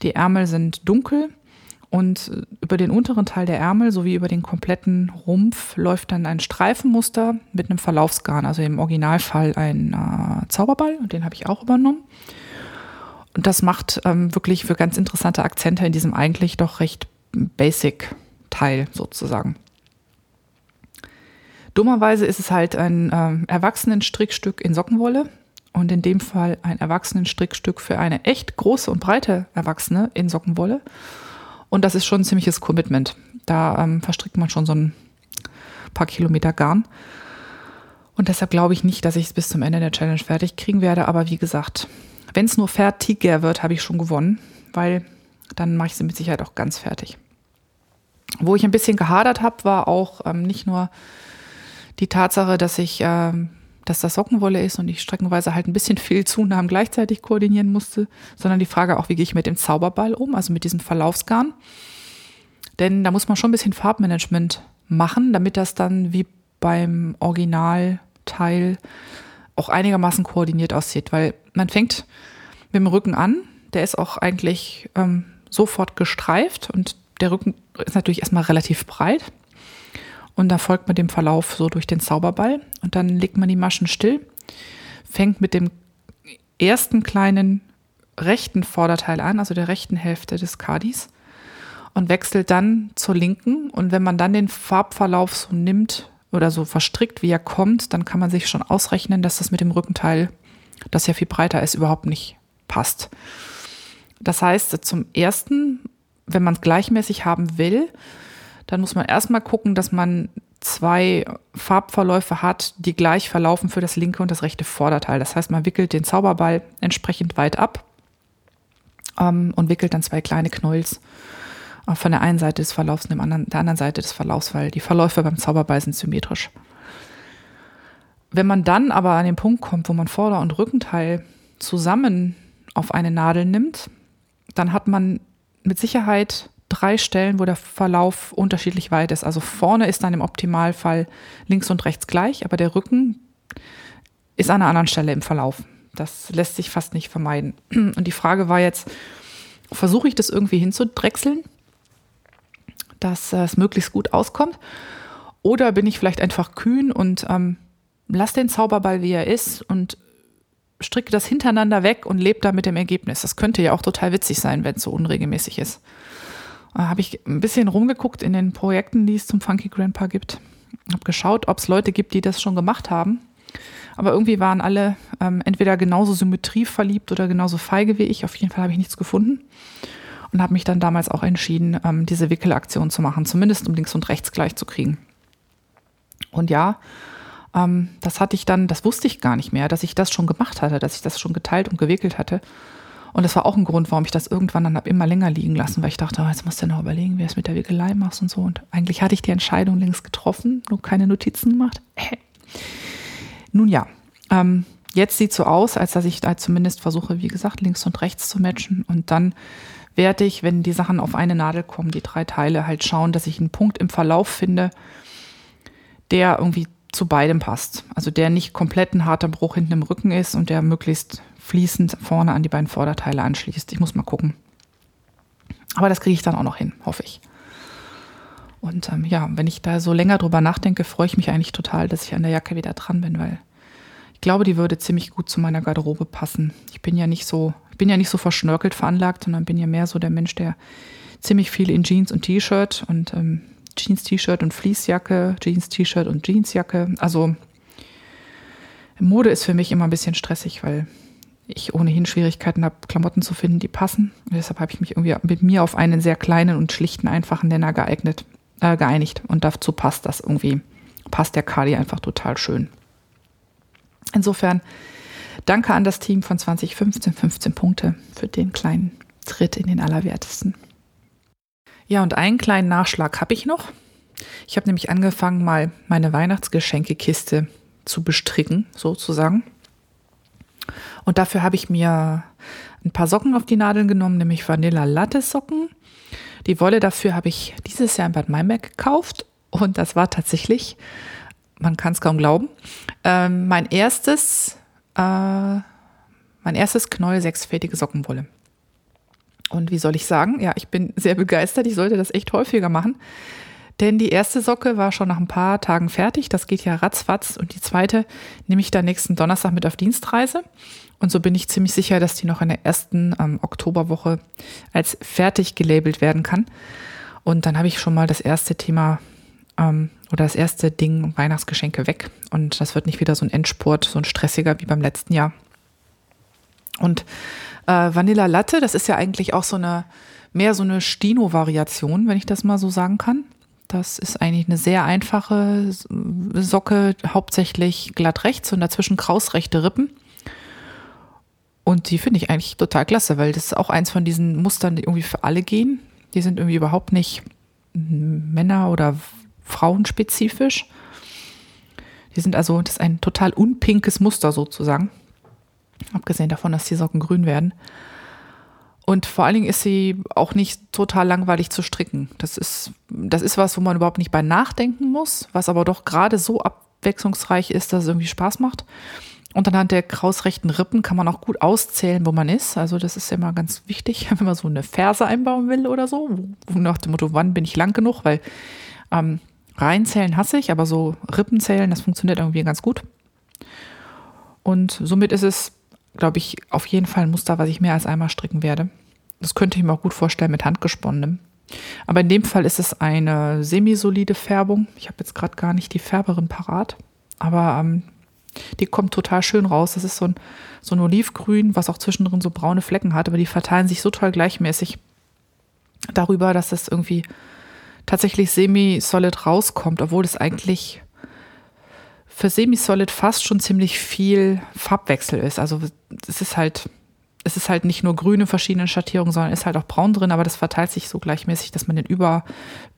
Die Ärmel sind dunkel und äh, über den unteren Teil der Ärmel sowie über den kompletten Rumpf läuft dann ein Streifenmuster mit einem Verlaufsgarn, also im Originalfall ein äh, Zauberball und den habe ich auch übernommen. Und das macht ähm, wirklich für ganz interessante Akzente in diesem eigentlich doch recht basic Teil sozusagen. Dummerweise ist es halt ein ähm, Erwachsenenstrickstück in Sockenwolle und in dem Fall ein Erwachsenenstrickstück für eine echt große und breite Erwachsene in Sockenwolle. Und das ist schon ein ziemliches Commitment. Da ähm, verstrickt man schon so ein paar Kilometer Garn. Und deshalb glaube ich nicht, dass ich es bis zum Ende der Challenge fertig kriegen werde. Aber wie gesagt, wenn es nur fertiger wird, habe ich schon gewonnen, weil dann mache ich sie mit Sicherheit auch ganz fertig. Wo ich ein bisschen gehadert habe, war auch ähm, nicht nur die Tatsache, dass ich, ähm, dass das Sockenwolle ist und ich streckenweise halt ein bisschen viel Zunahmen gleichzeitig koordinieren musste, sondern die Frage auch, wie gehe ich mit dem Zauberball um, also mit diesem Verlaufsgarn. Denn da muss man schon ein bisschen Farbmanagement machen, damit das dann wie beim Originalteil auch einigermaßen koordiniert aussieht, weil man fängt mit dem Rücken an, der ist auch eigentlich ähm, sofort gestreift und der Rücken ist natürlich erstmal relativ breit. Und da folgt man dem Verlauf so durch den Zauberball und dann legt man die Maschen still, fängt mit dem ersten kleinen rechten Vorderteil an, also der rechten Hälfte des Kadis und wechselt dann zur linken. Und wenn man dann den Farbverlauf so nimmt oder so verstrickt, wie er kommt, dann kann man sich schon ausrechnen, dass das mit dem Rückenteil, das ja viel breiter ist, überhaupt nicht passt. Das heißt, zum ersten, wenn man es gleichmäßig haben will, dann muss man erstmal gucken, dass man zwei Farbverläufe hat, die gleich verlaufen für das linke und das rechte Vorderteil. Das heißt, man wickelt den Zauberball entsprechend weit ab ähm, und wickelt dann zwei kleine Knolls äh, von der einen Seite des Verlaufs und anderen, der anderen Seite des Verlaufs, weil die Verläufe beim Zauberball sind symmetrisch. Wenn man dann aber an den Punkt kommt, wo man Vorder- und Rückenteil zusammen auf eine Nadel nimmt, dann hat man mit Sicherheit drei Stellen, wo der Verlauf unterschiedlich weit ist. Also vorne ist dann im Optimalfall links und rechts gleich, aber der Rücken ist an einer anderen Stelle im Verlauf. Das lässt sich fast nicht vermeiden. [clears throat] Und die Frage war jetzt, versuche ich das irgendwie hinzudrechseln, dass es möglichst gut auskommt? Oder bin ich vielleicht einfach kühn und ähm, lass den Zauberball, wie er ist und stricke das hintereinander weg und lebe da mit dem Ergebnis. Das könnte ja auch total witzig sein, wenn es so unregelmäßig ist. Da habe ich ein bisschen rumgeguckt in den Projekten, die es zum Funky Grandpa gibt. Habe geschaut, ob es Leute gibt, die das schon gemacht haben. Aber irgendwie waren alle ähm, entweder genauso symmetrieverliebt oder genauso feige wie ich. Auf jeden Fall habe ich nichts gefunden. Und habe mich dann damals auch entschieden, ähm, diese Wickelaktion zu machen, zumindest um links und rechts gleich zu kriegen. Und ja, ähm, das hatte ich dann, das wusste ich gar nicht mehr, dass ich das schon gemacht hatte, dass ich das schon geteilt und gewickelt hatte. Und das war auch ein Grund, warum ich das irgendwann dann habe immer länger liegen lassen, weil ich dachte, oh, jetzt musst du noch überlegen, wie du es mit der Wickelei machst und so. Und eigentlich hatte ich die Entscheidung längst getroffen, nur keine Notizen gemacht. Äh. Nun ja, ähm, jetzt sieht so aus, als dass ich da zumindest versuche, wie gesagt, links und rechts zu matchen. Und dann werde ich, wenn die Sachen auf eine Nadel kommen, die drei Teile, halt schauen, dass ich einen Punkt im Verlauf finde, der irgendwie zu beidem passt. Also der nicht komplett ein harter Bruch hinten im Rücken ist und der möglichst fließend vorne an die beiden Vorderteile anschließt. Ich muss mal gucken. Aber das kriege ich dann auch noch hin, hoffe ich. Und ähm, ja, wenn ich da so länger drüber nachdenke, freue ich mich eigentlich total, dass ich an der Jacke wieder dran bin, weil ich glaube, die würde ziemlich gut zu meiner Garderobe passen. Ich bin ja nicht so, ich bin ja nicht so verschnörkelt veranlagt, sondern bin ja mehr so der Mensch, der ziemlich viel in Jeans und T-Shirt und ähm, Jeans-T-Shirt und Fließjacke, Jeans-T-Shirt und Jeansjacke. Also Mode ist für mich immer ein bisschen stressig, weil ich ohnehin Schwierigkeiten habe, Klamotten zu finden, die passen. Und deshalb habe ich mich irgendwie mit mir auf einen sehr kleinen und schlichten, einfachen Nenner geeignet, äh, geeinigt. Und dazu passt das irgendwie, passt der Kali einfach total schön. Insofern danke an das Team von 2015, 15 Punkte für den kleinen Tritt in den Allerwertesten. Ja, und einen kleinen Nachschlag habe ich noch. Ich habe nämlich angefangen, mal meine Weihnachtsgeschenkekiste zu bestricken, sozusagen. Und dafür habe ich mir ein paar Socken auf die Nadeln genommen, nämlich Vanilla Latte Socken. Die Wolle dafür habe ich dieses Jahr in Bad Maimerk gekauft und das war tatsächlich, man kann es kaum glauben, äh, mein erstes, äh, mein erstes Knäuel sechsfädige Sockenwolle. Und wie soll ich sagen? Ja, ich bin sehr begeistert. Ich sollte das echt häufiger machen. Denn die erste Socke war schon nach ein paar Tagen fertig. Das geht ja ratzfatz. Und die zweite nehme ich dann nächsten Donnerstag mit auf Dienstreise. Und so bin ich ziemlich sicher, dass die noch in der ersten ähm, Oktoberwoche als fertig gelabelt werden kann. Und dann habe ich schon mal das erste Thema ähm, oder das erste Ding Weihnachtsgeschenke weg. Und das wird nicht wieder so ein Endspurt, so ein stressiger wie beim letzten Jahr. Und äh, Vanilla Latte, das ist ja eigentlich auch so eine, mehr so eine Stino-Variation, wenn ich das mal so sagen kann. Das ist eigentlich eine sehr einfache Socke, hauptsächlich glatt rechts und dazwischen krausrechte Rippen. Und die finde ich eigentlich total klasse, weil das ist auch eins von diesen Mustern, die irgendwie für alle gehen. Die sind irgendwie überhaupt nicht Männer- oder Frauenspezifisch. Die sind also, das ist ein total unpinkes Muster sozusagen. Abgesehen davon, dass die Socken grün werden. Und vor allen Dingen ist sie auch nicht total langweilig zu stricken. Das ist, das ist was, wo man überhaupt nicht bei nachdenken muss, was aber doch gerade so abwechslungsreich ist, dass es irgendwie Spaß macht. Und anhand der krausrechten Rippen kann man auch gut auszählen, wo man ist. Also das ist immer ganz wichtig, [laughs] wenn man so eine Ferse einbauen will oder so. Nach dem Motto, wann bin ich lang genug? Weil ähm, reinzählen hasse ich, aber so Rippenzählen, das funktioniert irgendwie ganz gut. Und somit ist es glaube ich, auf jeden Fall ein Muster, was ich mehr als einmal stricken werde. Das könnte ich mir auch gut vorstellen mit handgesponnenem. Aber in dem Fall ist es eine semisolide Färbung. Ich habe jetzt gerade gar nicht die Färberin parat, aber ähm, die kommt total schön raus. Das ist so ein, so ein Olivgrün, was auch zwischendrin so braune Flecken hat, aber die verteilen sich so toll gleichmäßig darüber, dass es irgendwie tatsächlich semi-solid rauskommt, obwohl es eigentlich für Semi-Solid fast schon ziemlich viel Farbwechsel ist. Also es ist halt, es ist halt nicht nur grüne verschiedene Schattierungen, sondern ist halt auch braun drin, aber das verteilt sich so gleichmäßig, dass man den über,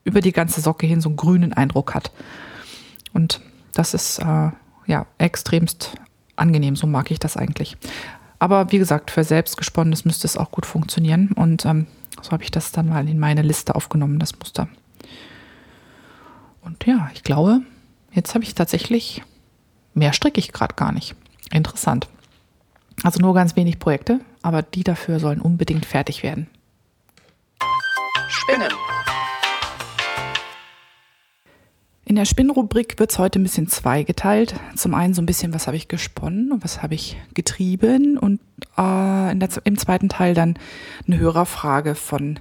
über die ganze Socke hin so einen grünen Eindruck hat. Und das ist äh, ja extremst angenehm, so mag ich das eigentlich. Aber wie gesagt, für selbstgesponnenes müsste es auch gut funktionieren. Und ähm, so habe ich das dann mal in meine Liste aufgenommen, das Muster. Und ja, ich glaube, jetzt habe ich tatsächlich Mehr stricke ich gerade gar nicht. Interessant. Also nur ganz wenig Projekte, aber die dafür sollen unbedingt fertig werden. Spinnen. In der Spinnrubrik wird es heute ein bisschen zweigeteilt. Zum einen so ein bisschen, was habe ich gesponnen und was habe ich getrieben und äh, der, im zweiten Teil dann eine Hörerfrage von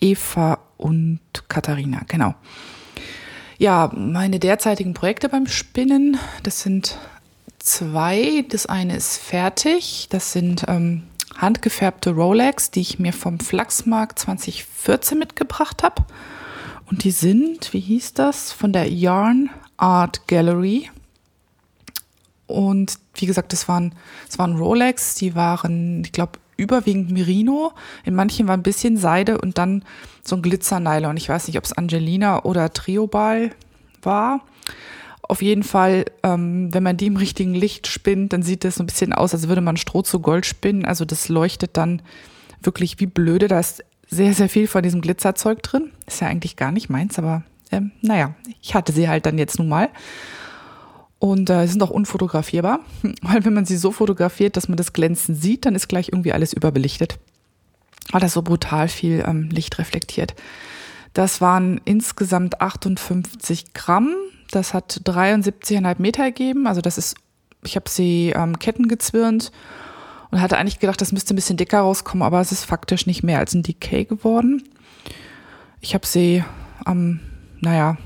Eva und Katharina. Genau. Ja, meine derzeitigen Projekte beim Spinnen, das sind zwei. Das eine ist fertig. Das sind ähm, handgefärbte Rolex, die ich mir vom Flachsmarkt 2014 mitgebracht habe. Und die sind, wie hieß das, von der Yarn Art Gallery. Und wie gesagt, das waren, das waren Rolex, die waren, ich glaube, überwiegend Merino. In manchen war ein bisschen Seide und dann so ein Glitzernylon. Ich weiß nicht, ob es Angelina oder Triobal war. Auf jeden Fall, ähm, wenn man die im richtigen Licht spinnt, dann sieht das so ein bisschen aus, als würde man Stroh zu Gold spinnen. Also das leuchtet dann wirklich wie blöde. Da ist sehr, sehr viel von diesem Glitzerzeug drin. Ist ja eigentlich gar nicht meins, aber ähm, naja, ich hatte sie halt dann jetzt nun mal. Und äh, sind auch unfotografierbar, [laughs] weil wenn man sie so fotografiert, dass man das Glänzen sieht, dann ist gleich irgendwie alles überbelichtet. Weil das so brutal viel ähm, Licht reflektiert. Das waren insgesamt 58 Gramm. Das hat 73,5 Meter gegeben. Also das ist, ich habe sie ähm, Ketten gezwirnt und hatte eigentlich gedacht, das müsste ein bisschen dicker rauskommen, aber es ist faktisch nicht mehr als ein Decay geworden. Ich habe sie am, ähm, naja,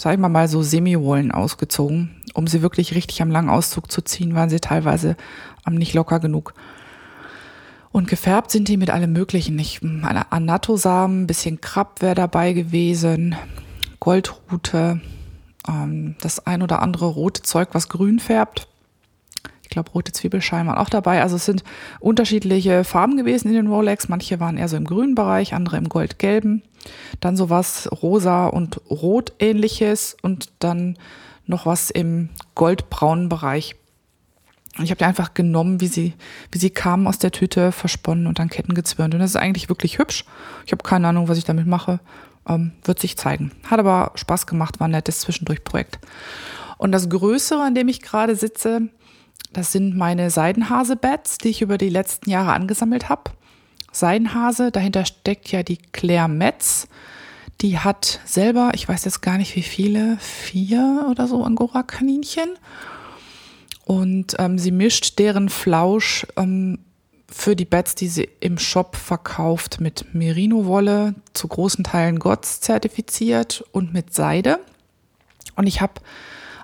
sagen wir mal so Semi-Rollen ausgezogen um sie wirklich richtig am langen Auszug zu ziehen, waren sie teilweise ähm, nicht locker genug. Und gefärbt sind die mit allem Möglichen. Ich, Anatosamen, bisschen Krabb wäre dabei gewesen, Goldrute, ähm, das ein oder andere rote Zeug, was grün färbt. Ich glaube, rote Zwiebelscheiben waren auch dabei. Also es sind unterschiedliche Farben gewesen in den Rolex. Manche waren eher so im grünen Bereich, andere im goldgelben. Dann sowas rosa und rot ähnliches und dann noch was im goldbraunen Bereich. Und ich habe die einfach genommen, wie sie, wie sie kamen aus der Tüte, versponnen und dann Ketten gezwirnt. Und das ist eigentlich wirklich hübsch. Ich habe keine Ahnung, was ich damit mache. Ähm, wird sich zeigen. Hat aber Spaß gemacht, war ein nettes Zwischendurch-Projekt. Und das Größere, an dem ich gerade sitze, das sind meine Seidenhase-Bats, die ich über die letzten Jahre angesammelt habe. Seidenhase, dahinter steckt ja die Claire Metz. Die hat selber, ich weiß jetzt gar nicht wie viele, vier oder so Angora-Kaninchen. Und ähm, sie mischt deren Flausch ähm, für die Beds, die sie im Shop verkauft, mit Merino-Wolle, zu großen Teilen GOTS zertifiziert und mit Seide. Und ich habe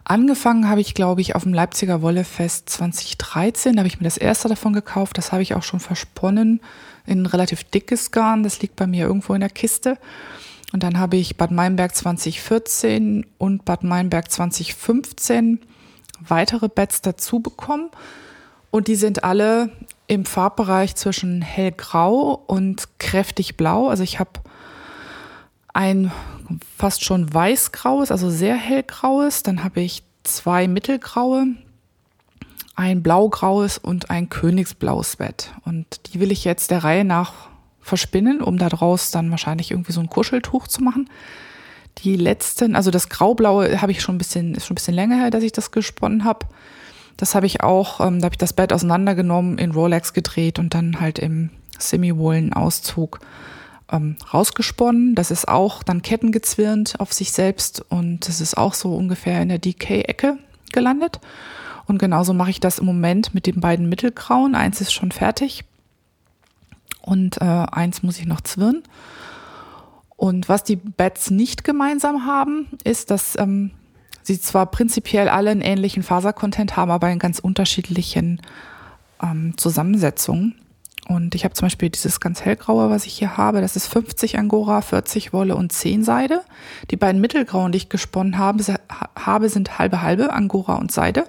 angefangen, habe ich, glaube ich, auf dem Leipziger Wollefest 2013, da habe ich mir das erste davon gekauft. Das habe ich auch schon versponnen in ein relativ dickes Garn. Das liegt bei mir irgendwo in der Kiste. Und dann habe ich Bad Meinberg 2014 und Bad Meinberg 2015 weitere Beds dazu bekommen. Und die sind alle im Farbbereich zwischen hellgrau und kräftig blau. Also ich habe ein fast schon weißgraues, also sehr hellgraues. Dann habe ich zwei mittelgraue, ein blaugraues und ein königsblaues Bett. Und die will ich jetzt der Reihe nach verspinnen, um daraus dann wahrscheinlich irgendwie so ein Kuscheltuch zu machen. Die letzten, also das graublaue habe ich schon ein bisschen, ist schon ein bisschen länger her, dass ich das gesponnen habe. Das habe ich auch, ähm, da habe ich das Bett auseinandergenommen, in Rolex gedreht und dann halt im Semi-Woolen-Auszug ähm, rausgesponnen. Das ist auch dann kettengezwirnt auf sich selbst und das ist auch so ungefähr in der DK-Ecke gelandet. Und genauso mache ich das im Moment mit den beiden mittelgrauen. Eins ist schon fertig und äh, eins muss ich noch zwirnen. Und was die Beds nicht gemeinsam haben, ist, dass ähm, sie zwar prinzipiell alle einen ähnlichen Fasercontent haben, aber in ganz unterschiedlichen ähm, Zusammensetzungen. Und ich habe zum Beispiel dieses ganz hellgraue, was ich hier habe, das ist 50 Angora, 40 Wolle und 10 Seide. Die beiden mittelgrauen, die ich gesponnen habe, habe sind halbe halbe Angora und Seide.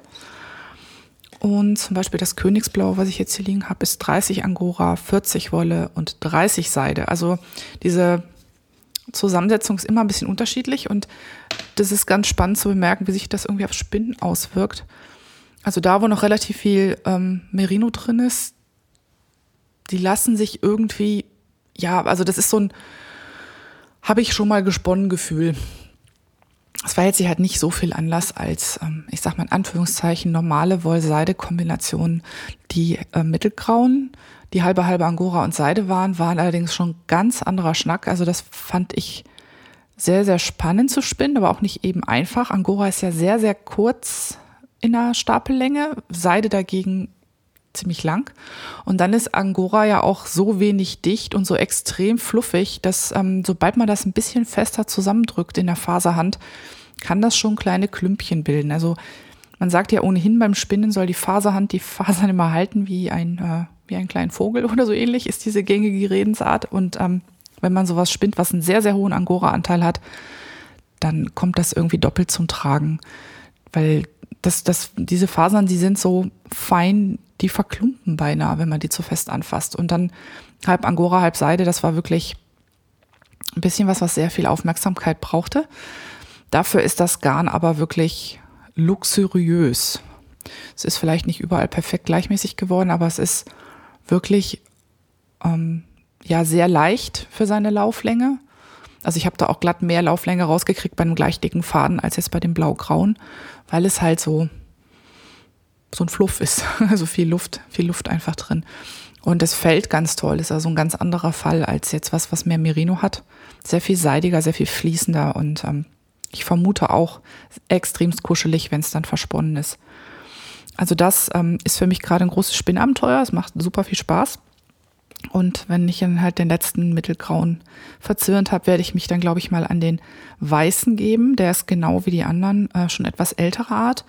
Und zum Beispiel das Königsblau, was ich jetzt hier liegen habe, ist 30 Angora, 40 Wolle und 30 Seide. Also diese Zusammensetzung ist immer ein bisschen unterschiedlich und das ist ganz spannend zu bemerken, wie sich das irgendwie auf Spinnen auswirkt. Also da, wo noch relativ viel ähm, Merino drin ist, die lassen sich irgendwie, ja, also das ist so ein, habe ich schon mal gesponnen Gefühl. Es war jetzt halt nicht so viel Anlass als, ähm, ich sag mal in Anführungszeichen, normale Woll-Seide-Kombination. Die äh, mittelgrauen, die halbe halbe Angora und Seide waren, waren allerdings schon ganz anderer Schnack. Also das fand ich sehr, sehr spannend zu spinnen, aber auch nicht eben einfach. Angora ist ja sehr, sehr kurz in der Stapellänge, Seide dagegen ziemlich lang. Und dann ist Angora ja auch so wenig dicht und so extrem fluffig, dass ähm, sobald man das ein bisschen fester zusammendrückt in der Faserhand, kann das schon kleine Klümpchen bilden. Also man sagt ja ohnehin beim Spinnen soll die Faserhand die Fasern immer halten wie ein, äh, wie ein kleinen Vogel oder so ähnlich ist diese gängige Redensart. Und ähm, wenn man sowas spinnt, was einen sehr, sehr hohen Angora-Anteil hat, dann kommt das irgendwie doppelt zum Tragen. Weil das, das, diese Fasern, die sind so fein, die verklumpen beinahe, wenn man die zu fest anfasst. Und dann halb Angora, halb Seide, das war wirklich ein bisschen was, was sehr viel Aufmerksamkeit brauchte. Dafür ist das Garn aber wirklich luxuriös. Es ist vielleicht nicht überall perfekt gleichmäßig geworden, aber es ist wirklich ähm, ja sehr leicht für seine Lauflänge. Also ich habe da auch glatt mehr Lauflänge rausgekriegt bei einem gleich dicken Faden als jetzt bei dem blau-grauen, weil es halt so so ein Fluff ist. [laughs] Also viel Luft, viel Luft einfach drin. Und es fällt ganz toll. Ist also ein ganz anderer Fall als jetzt was, was mehr Merino hat. Sehr viel seidiger, sehr viel fließender und ähm, ich vermute auch extremst kuschelig, wenn es dann versponnen ist. Also das ähm, ist für mich gerade ein großes Spinnabenteuer. Es macht super viel Spaß. Und wenn ich dann halt den letzten mittelgrauen verzwirnt habe, werde ich mich dann, glaube ich, mal an den weißen geben. Der ist genau wie die anderen äh, schon etwas älterer Art.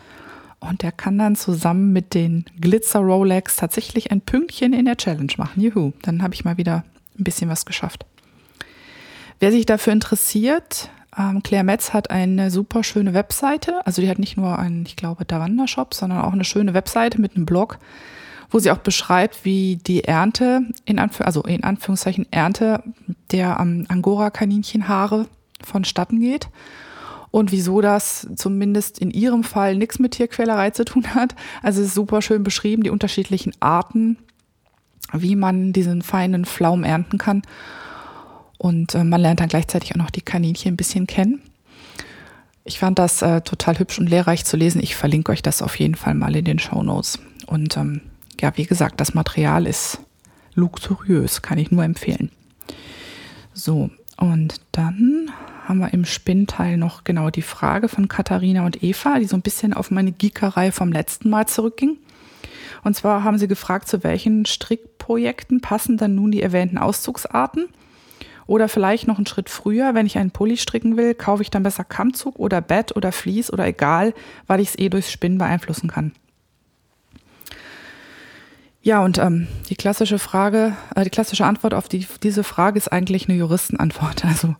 Und der kann dann zusammen mit den Glitzer Rolex tatsächlich ein Pünktchen in der Challenge machen. Juhu, dann habe ich mal wieder ein bisschen was geschafft. Wer sich dafür interessiert, ähm, Claire Metz hat eine super schöne Webseite. Also die hat nicht nur einen, ich glaube, Davanda-Shop, sondern auch eine schöne Webseite mit einem Blog, wo sie auch beschreibt, wie die Ernte, in Anführ also in Anführungszeichen Ernte der ähm, Angora-Kaninchenhaare vonstatten geht und wieso das zumindest in ihrem Fall nichts mit Tierquälerei zu tun hat. Also es ist super schön beschrieben, die unterschiedlichen Arten, wie man diesen feinen Pflaum ernten kann. Und äh, man lernt dann gleichzeitig auch noch die Kaninchen ein bisschen kennen. Ich fand das äh, total hübsch und lehrreich zu lesen. Ich verlinke euch das auf jeden Fall mal in den Show Notes. Und ähm, ja, wie gesagt, das Material ist luxuriös, kann ich nur empfehlen. So, und dann haben wir im Spinnteil noch genau die Frage von Katharina und Eva, die so ein bisschen auf meine Geekerei vom letzten Mal zurückging. Und zwar haben sie gefragt, zu welchen Strickprojekten passen dann nun die erwähnten Auszugsarten? Oder vielleicht noch einen Schritt früher, wenn ich einen Pulli stricken will, kaufe ich dann besser Kammzug oder Bett oder Vlies oder egal, weil ich es eh durchs Spinnen beeinflussen kann. Ja, und ähm, die klassische Frage, äh, die klassische Antwort auf die, diese Frage ist eigentlich eine Juristenantwort. [laughs] Also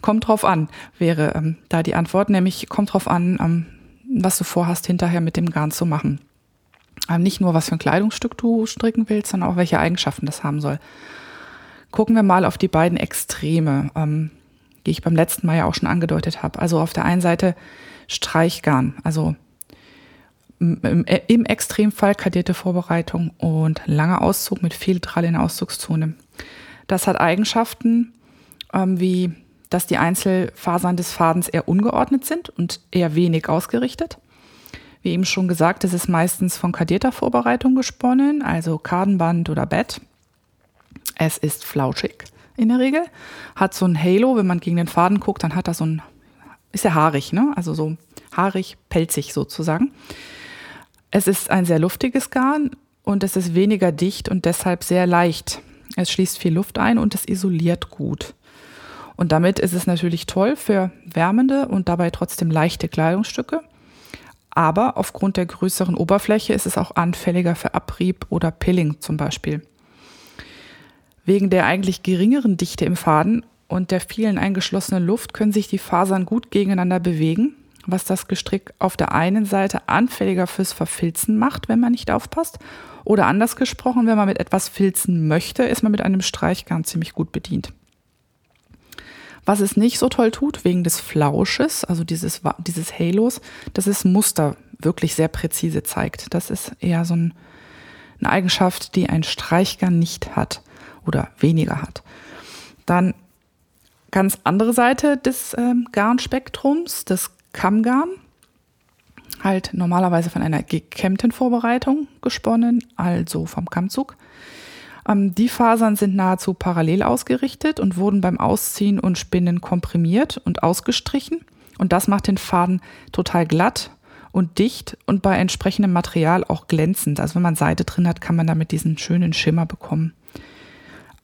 kommt drauf an, wäre ähm, da die Antwort, nämlich kommt drauf an, ähm, was du vorhast, hinterher mit dem Garn zu machen. Ähm, nicht nur, was für ein Kleidungsstück du stricken willst, sondern auch welche Eigenschaften das haben soll. Gucken wir mal auf die beiden Extreme, ähm, die ich beim letzten Mal ja auch schon angedeutet habe. Also auf der einen Seite Streichgarn, also im, im Extremfall kadierte Vorbereitung und langer Auszug mit viel Drall in der Auszugszone. Das hat Eigenschaften ähm, wie, dass die Einzelfasern des Fadens eher ungeordnet sind und eher wenig ausgerichtet. Wie eben schon gesagt, es ist meistens von kadierter Vorbereitung gesponnen, also Kardenband oder Bett. Es ist flauschig in der Regel, hat so ein Halo, wenn man gegen den Faden guckt, dann hat das so ein, ist ja haarig, ne? Also so haarig, pelzig sozusagen. Es ist ein sehr luftiges Garn und es ist weniger dicht und deshalb sehr leicht. Es schließt viel Luft ein und es isoliert gut. Und damit ist es natürlich toll für wärmende und dabei trotzdem leichte Kleidungsstücke. Aber aufgrund der größeren Oberfläche ist es auch anfälliger für Abrieb oder Pilling zum Beispiel. Wegen der eigentlich geringeren Dichte im Faden und der vielen eingeschlossenen Luft können sich die Fasern gut gegeneinander bewegen was das Gestrick auf der einen Seite anfälliger fürs Verfilzen macht, wenn man nicht aufpasst. Oder anders gesprochen, wenn man mit etwas filzen möchte, ist man mit einem Streichgarn ziemlich gut bedient. Was es nicht so toll tut, wegen des Flausches, also dieses, dieses Halos, dass es Muster wirklich sehr präzise zeigt. Das ist eher so ein, eine Eigenschaft, die ein Streichgarn nicht hat oder weniger hat. Dann ganz andere Seite des ähm, Garnspektrums, das Kammgarn, halt normalerweise von einer gekämmten Vorbereitung gesponnen, also vom Kammzug. Ähm, die Fasern sind nahezu parallel ausgerichtet und wurden beim Ausziehen und Spinnen komprimiert und ausgestrichen. Und das macht den Faden total glatt und dicht und bei entsprechendem Material auch glänzend. Also wenn man Seide drin hat, kann man damit diesen schönen Schimmer bekommen.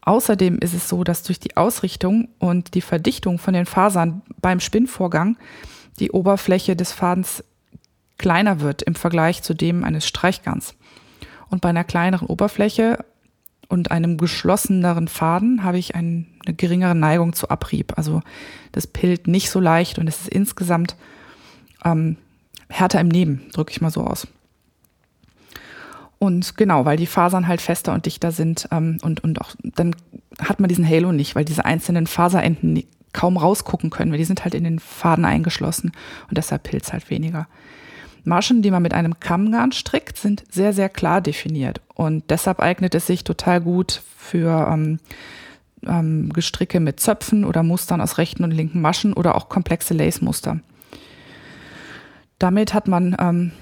Außerdem ist es so, dass durch die Ausrichtung und die Verdichtung von den Fasern beim Spinnvorgang die Oberfläche des Fadens kleiner wird im Vergleich zu dem eines Streichgarns. Und bei einer kleineren Oberfläche und einem geschlosseneren Faden habe ich eine geringere Neigung zu Abrieb. Also das pillt nicht so leicht und es ist insgesamt ähm, härter im Neben, drücke ich mal so aus. Und genau, weil die Fasern halt fester und dichter sind ähm, und, und auch dann hat man diesen Halo nicht, weil diese einzelnen Faserenden kaum rausgucken können, weil die sind halt in den Faden eingeschlossen und deshalb Pilz halt weniger. Maschen, die man mit einem Kammgarn strickt, sind sehr, sehr klar definiert und deshalb eignet es sich total gut für ähm, ähm, Gestricke mit Zöpfen oder Mustern aus rechten und linken Maschen oder auch komplexe Lace-Muster. Damit hat man, ähm,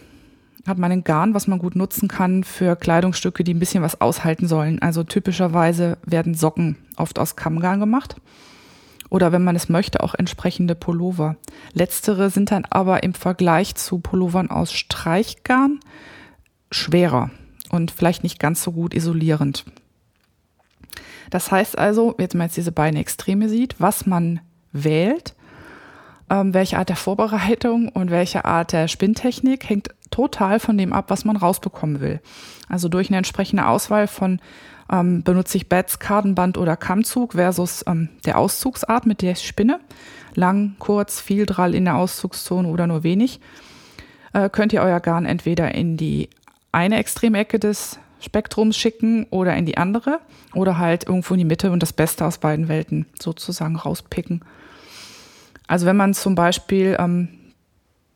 hat man ein Garn, was man gut nutzen kann für Kleidungsstücke, die ein bisschen was aushalten sollen. Also typischerweise werden Socken oft aus Kammgarn gemacht oder wenn man es möchte, auch entsprechende Pullover. Letztere sind dann aber im Vergleich zu Pullovern aus Streichgarn schwerer und vielleicht nicht ganz so gut isolierend. Das heißt also, jetzt man jetzt diese beiden Extreme sieht, was man wählt, ähm, welche Art der Vorbereitung und welche Art der Spinntechnik hängt total von dem ab, was man rausbekommen will. Also durch eine entsprechende Auswahl von ähm, benutze ich Bats, Kartenband oder Kammzug versus ähm, der Auszugsart, mit der ich spinne. Lang, kurz, viel Drall in der Auszugszone oder nur wenig. Äh, könnt ihr euer Garn entweder in die eine Extremecke des Spektrums schicken oder in die andere oder halt irgendwo in die Mitte und das Beste aus beiden Welten sozusagen rauspicken. Also wenn man zum Beispiel ähm,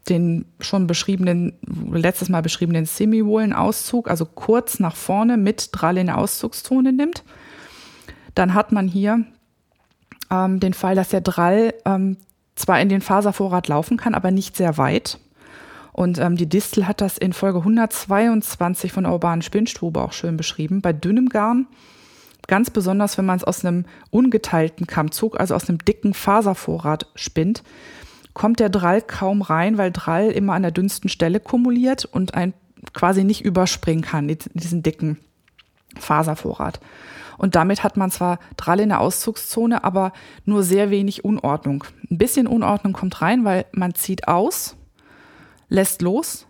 den schon beschriebenen, letztes Mal beschriebenen Semi-Wohlen-Auszug, also kurz nach vorne mit Drall in der Auszugszone nimmt, dann hat man hier ähm, den Fall, dass der Drall ähm, zwar in den Faservorrat laufen kann, aber nicht sehr weit. Und ähm, die Distel hat das in Folge 122 von der urbanen Spinnstube auch schön beschrieben. Bei dünnem Garn, ganz besonders wenn man es aus einem ungeteilten Kammzug, also aus einem dicken Faservorrat spinnt, kommt der Drall kaum rein, weil Drall immer an der dünnsten Stelle kumuliert und ein quasi nicht überspringen kann, diesen dicken Faservorrat. Und damit hat man zwar Drall in der Auszugszone, aber nur sehr wenig Unordnung. Ein bisschen Unordnung kommt rein, weil man zieht aus, lässt los,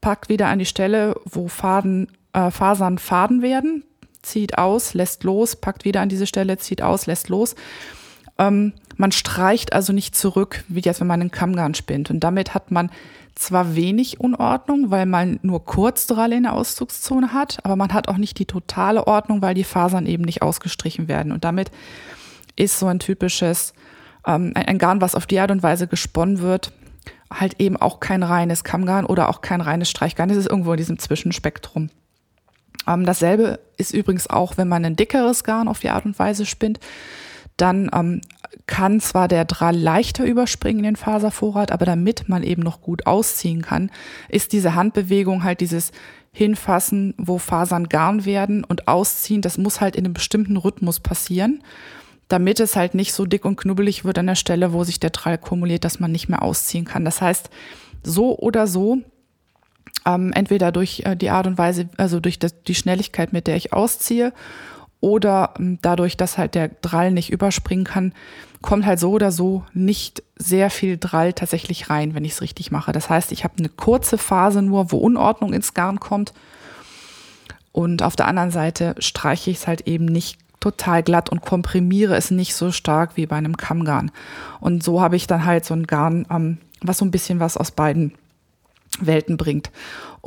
packt wieder an die Stelle, wo Faden, äh, Fasern Faden werden, zieht aus, lässt los, packt wieder an diese Stelle, zieht aus, lässt los. Ähm, man streicht also nicht zurück, wie jetzt, wenn man einen Kammgarn spinnt. Und damit hat man zwar wenig Unordnung, weil man nur Kurzdralle in der Auszugszone hat, aber man hat auch nicht die totale Ordnung, weil die Fasern eben nicht ausgestrichen werden. Und damit ist so ein typisches, ähm, ein Garn, was auf die Art und Weise gesponnen wird, halt eben auch kein reines Kammgarn oder auch kein reines Streichgarn. Es ist irgendwo in diesem Zwischenspektrum. Ähm, dasselbe ist übrigens auch, wenn man ein dickeres Garn auf die Art und Weise spinnt, dann ähm, kann zwar der Drall leichter überspringen in den Faservorrat, aber damit man eben noch gut ausziehen kann, ist diese Handbewegung halt dieses Hinfassen, wo Fasern Garn werden und ausziehen, das muss halt in einem bestimmten Rhythmus passieren, damit es halt nicht so dick und knubbelig wird an der Stelle, wo sich der Drall kumuliert, dass man nicht mehr ausziehen kann. Das heißt, so oder so ähm, entweder durch äh, die Art und Weise, also durch das, die Schnelligkeit, mit der ich ausziehe, oder ähm, dadurch, dass halt der Drall nicht überspringen kann, kommt halt so oder so nicht sehr viel Drall tatsächlich rein, wenn ich es richtig mache. Das heißt, ich habe eine kurze Phase nur, wo Unordnung ins Garn kommt. Und auf der anderen Seite streiche ich es halt eben nicht total glatt und komprimiere es nicht so stark wie bei einem Kammgarn. Und so habe ich dann halt so ein Garn, ähm, was so ein bisschen was aus beiden Welten bringt.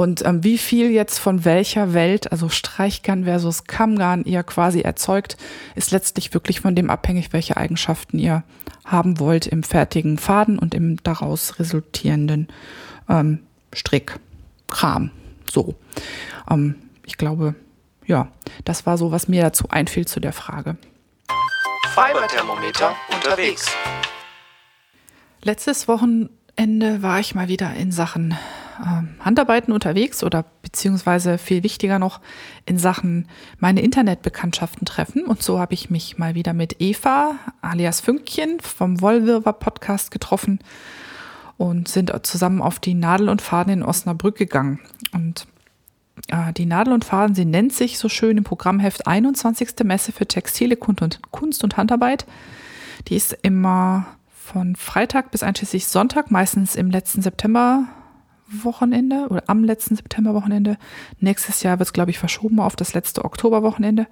Und ähm, wie viel jetzt von welcher Welt, also Streichgarn versus Kammgarn, ihr quasi erzeugt, ist letztlich wirklich von dem abhängig, welche Eigenschaften ihr haben wollt im fertigen Faden und im daraus resultierenden ähm, Strickkram. So. Ähm, ich glaube, ja, das war so, was mir dazu einfiel zu der Frage. Fiberthermometer unterwegs. Letztes Wochenende war ich mal wieder in Sachen Handarbeiten unterwegs oder beziehungsweise viel wichtiger noch in Sachen meine Internetbekanntschaften treffen. Und so habe ich mich mal wieder mit Eva alias Fünkchen vom Wollwirrwarr Podcast getroffen und sind zusammen auf die Nadel und Faden in Osnabrück gegangen. Und äh, die Nadel und Faden, sie nennt sich so schön im Programmheft 21. Messe für Textile, Kunst und Handarbeit. Die ist immer von Freitag bis einschließlich Sonntag, meistens im letzten September Wochenende oder am letzten Septemberwochenende. Nächstes Jahr wird es, glaube ich, verschoben auf das letzte Oktoberwochenende.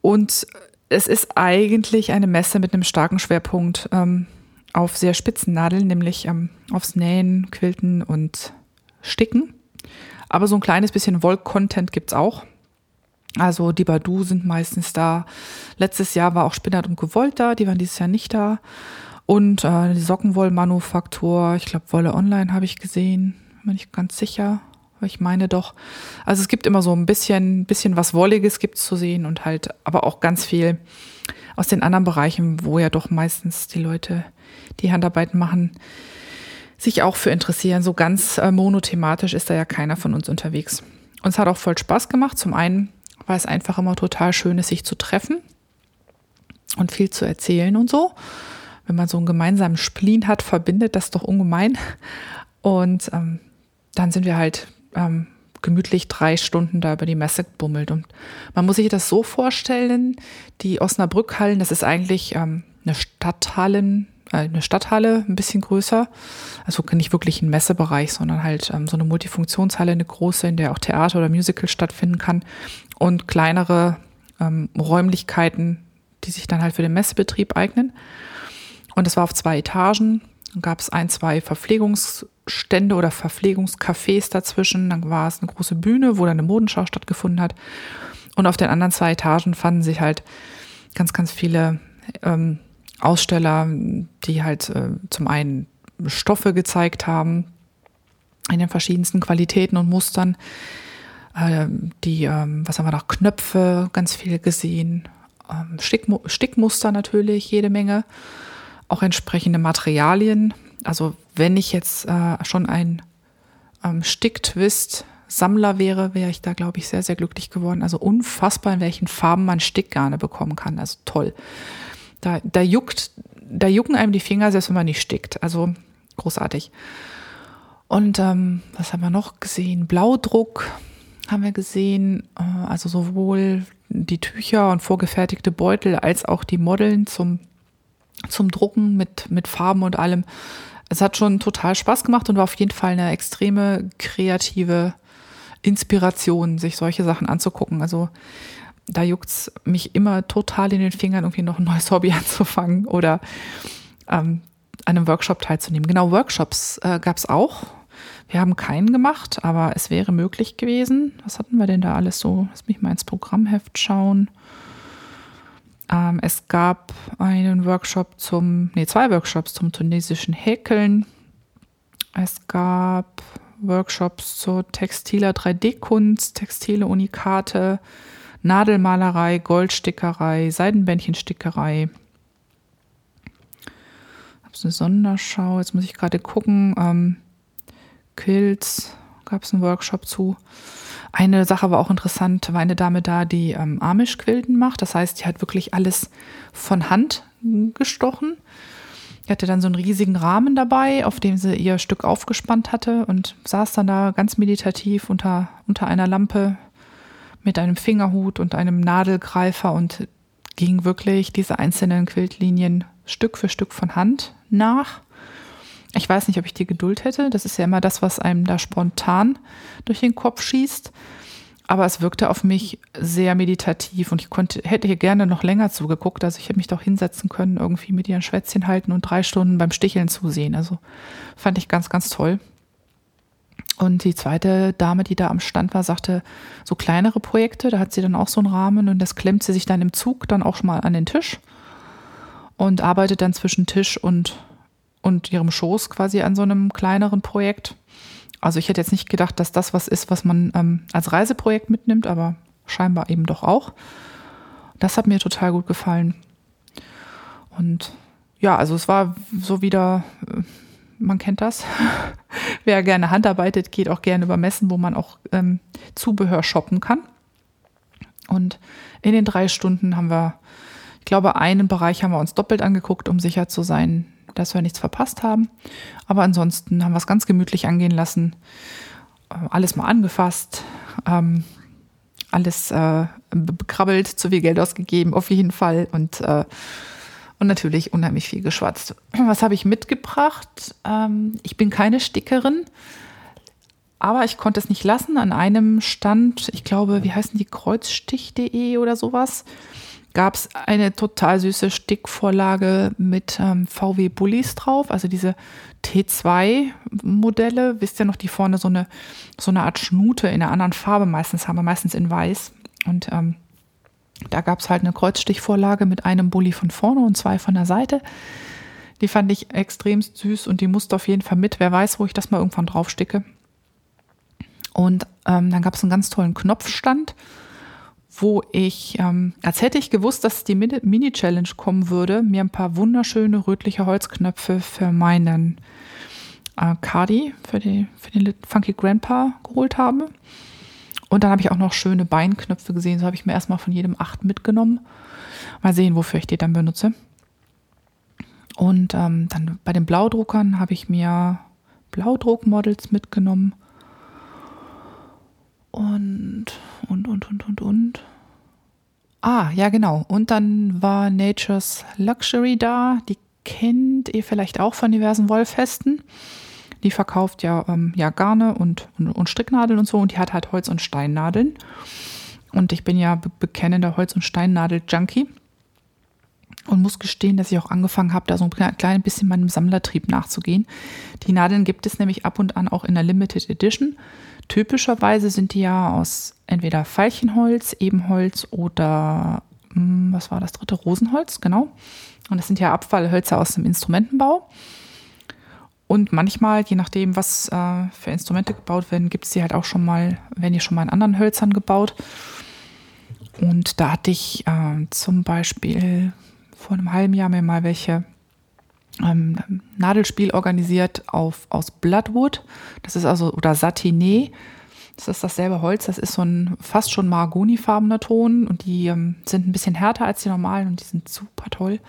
Und es ist eigentlich eine Messe mit einem starken Schwerpunkt ähm, auf sehr spitzen Nadeln, nämlich ähm, aufs Nähen, Quilten und Sticken. Aber so ein kleines bisschen Woll-Content gibt es auch. Also die Badu sind meistens da. Letztes Jahr war auch Spinnert und Gewollt da, die waren dieses Jahr nicht da. Und äh, die Sockenwollmanufaktur, ich glaube Wolle Online habe ich gesehen, bin ich ganz sicher. Ich meine doch. Also es gibt immer so ein bisschen, bisschen was Wolliges gibt zu sehen und halt, aber auch ganz viel aus den anderen Bereichen, wo ja doch meistens die Leute, die Handarbeiten machen, sich auch für interessieren. So ganz äh, monothematisch ist da ja keiner von uns unterwegs. Und es hat auch voll Spaß gemacht. Zum einen, weil es einfach immer total schön ist, sich zu treffen und viel zu erzählen und so wenn man so einen gemeinsamen Spleen hat, verbindet das doch ungemein. Und ähm, dann sind wir halt ähm, gemütlich drei Stunden da über die Messe gebummelt. Und man muss sich das so vorstellen, die Osnabrückhallen, das ist eigentlich ähm, eine Stadthallen, äh, eine Stadthalle, ein bisschen größer. Also nicht wirklich ein Messebereich, sondern halt ähm, so eine Multifunktionshalle, eine große, in der auch Theater oder Musical stattfinden kann. Und kleinere ähm, Räumlichkeiten, die sich dann halt für den Messebetrieb eignen. Und es war auf zwei Etagen. Dann gab es ein, zwei Verpflegungsstände oder Verpflegungscafés dazwischen. Dann war es eine große Bühne, wo dann eine Modenschau stattgefunden hat. Und auf den anderen zwei Etagen fanden sich halt ganz, ganz viele ähm, Aussteller, die halt äh, zum einen Stoffe gezeigt haben in den verschiedensten Qualitäten und Mustern. Äh, die, ähm, was haben wir noch, Knöpfe, ganz viel gesehen. Ähm, Stickmu Stickmuster natürlich, jede Menge auch entsprechende Materialien. Also wenn ich jetzt äh, schon ein ähm, Sticktwist Sammler wäre, wäre ich da, glaube ich, sehr, sehr glücklich geworden. Also unfassbar, in welchen Farben man Stickgarne bekommen kann. Also toll. Da, da juckt, da jucken einem die Finger, selbst wenn man nicht stickt. Also großartig. Und ähm, was haben wir noch gesehen? Blaudruck haben wir gesehen, äh, also sowohl die Tücher und vorgefertigte Beutel als auch die Modeln zum, zum Drucken mit, mit Farben und allem. Es hat schon total Spaß gemacht und war auf jeden Fall eine extreme kreative Inspiration, sich solche Sachen anzugucken. Also da juckt's mich immer total in den Fingern, irgendwie noch ein neues [laughs] Hobby anzufangen oder ähm, an einem Workshop teilzunehmen. Genau, Workshops äh, gab es auch. Wir haben keinen gemacht, aber es wäre möglich gewesen. Was hatten wir denn da alles so? Lass mich mal ins Programmheft schauen. Ähm, es gab einen Workshop zum, nee, zwei Workshops zum tunesischen Häkeln. Es gab Workshops zur textiler 3D-Kunst, textile Unikate, Nadelmalerei, Goldstickerei, Seidenbändchenstickerei. Gab es eine Sonderschau, jetzt muss ich gerade gucken. Ähm, Quilts gab es einen Workshop zu. Eine Sache war auch interessant, war eine Dame da, die ähm, Amish-Quilten macht. Das heißt, die hat wirklich alles von Hand gestochen. Die hatte dann so einen riesigen Rahmen dabei, auf dem sie ihr Stück aufgespannt hatte und saß dann da ganz meditativ unter, unter einer Lampe mit einem Fingerhut und einem Nadelgreifer und ging wirklich diese einzelnen Quiltlinien Stück für Stück von Hand nach. Ich weiß nicht, ob ich die Geduld hätte. Das ist ja immer das, was einem da spontan durch den Kopf schießt. Aber es wirkte auf mich sehr meditativ und ich konnte, hätte hier gerne noch länger zugeguckt. Also ich hätte mich doch hinsetzen können, irgendwie mit ihren Schwätzchen halten und drei Stunden beim Sticheln zusehen. Also fand ich ganz, ganz toll. Und die zweite Dame, die da am Stand war, sagte, so kleinere Projekte, da hat sie dann auch so einen Rahmen und das klemmt sie sich dann im Zug dann auch schon mal an den Tisch und arbeitet dann zwischen Tisch und, und ihrem Schoß quasi an so einem kleineren Projekt. Also ich hätte jetzt nicht gedacht, dass das was ist, was man ähm, als Reiseprojekt mitnimmt, aber scheinbar eben doch auch. Das hat mir total gut gefallen. Und ja, also es war so wieder, äh, man kennt das. [laughs] Wer gerne handarbeitet, geht auch gerne über Messen, wo man auch ähm, Zubehör shoppen kann. Und in den drei Stunden haben wir, ich glaube, einen Bereich haben wir uns doppelt angeguckt, um sicher zu sein, dass wir nichts verpasst haben. Aber ansonsten haben wir es ganz gemütlich angehen lassen. Äh, alles mal angefasst, ähm, alles äh, bekrabbelt, zu viel Geld ausgegeben, auf jeden Fall. Und äh, und natürlich unheimlich viel geschwatzt. [clears throat] Was habe ich mitgebracht? Ähm, ich bin keine Stickerin, aber ich konnte es nicht lassen. An einem Stand, ich glaube, wie heißen die, kreuzstich.de oder sowas, gab es eine total süße Stickvorlage mit ähm, VW Bullies drauf, also diese T2-Modelle. Wisst ihr noch, die vorne so eine, so eine Art Schnute in einer anderen Farbe meistens haben, meistens in weiß. Und ähm, da gab es halt eine Kreuzstichvorlage mit einem Bulli von vorne und zwei von der Seite. Die fand ich extrem süß und die musste auf jeden Fall mit. Wer weiß, wo ich das mal irgendwann draufsticke. Und ähm, dann gab es einen ganz tollen Knopfstand, wo ich, ähm, als hätte ich gewusst, dass die Mini-Challenge kommen würde, mir ein paar wunderschöne rötliche Holzknöpfe für meinen äh, Cardi, für, die, für den Funky Grandpa geholt habe. Und dann habe ich auch noch schöne Beinknöpfe gesehen. So habe ich mir erstmal von jedem acht mitgenommen. Mal sehen, wofür ich die dann benutze. Und ähm, dann bei den Blaudruckern habe ich mir Blaudruckmodels mitgenommen. Und, und, und, und, und, und. Ah, ja, genau. Und dann war Nature's Luxury da. Die kennt ihr vielleicht auch von diversen Wollfesten. Die verkauft ja, ähm, ja Garne und, und, und, Stricknadeln und so und die hat halt Holz- und Steinnadeln. Und ich bin ja be bekennender Holz- und Steinnadel-Junkie und muss gestehen, dass ich auch angefangen habe, da so ein klein bisschen meinem Sammlertrieb nachzugehen. Die Nadeln gibt es nämlich ab und an auch in der Limited Edition. Typischerweise sind die ja aus entweder Veilchenholz, Ebenholz oder hm, was war das dritte? Rosenholz, genau. Und das sind ja Abfallhölzer aus dem Instrumentenbau. Und manchmal, je nachdem, was äh, für Instrumente gebaut werden, gibt es die halt auch schon mal, werden die schon mal in anderen Hölzern gebaut. Und da hatte ich äh, zum Beispiel vor einem halben Jahr mir mal welche ähm, Nadelspiel organisiert auf, aus Bloodwood. Das ist also, oder Satiné. Das ist dasselbe Holz. Das ist so ein fast schon mahagonifarbener Ton und die ähm, sind ein bisschen härter als die normalen und die sind super toll.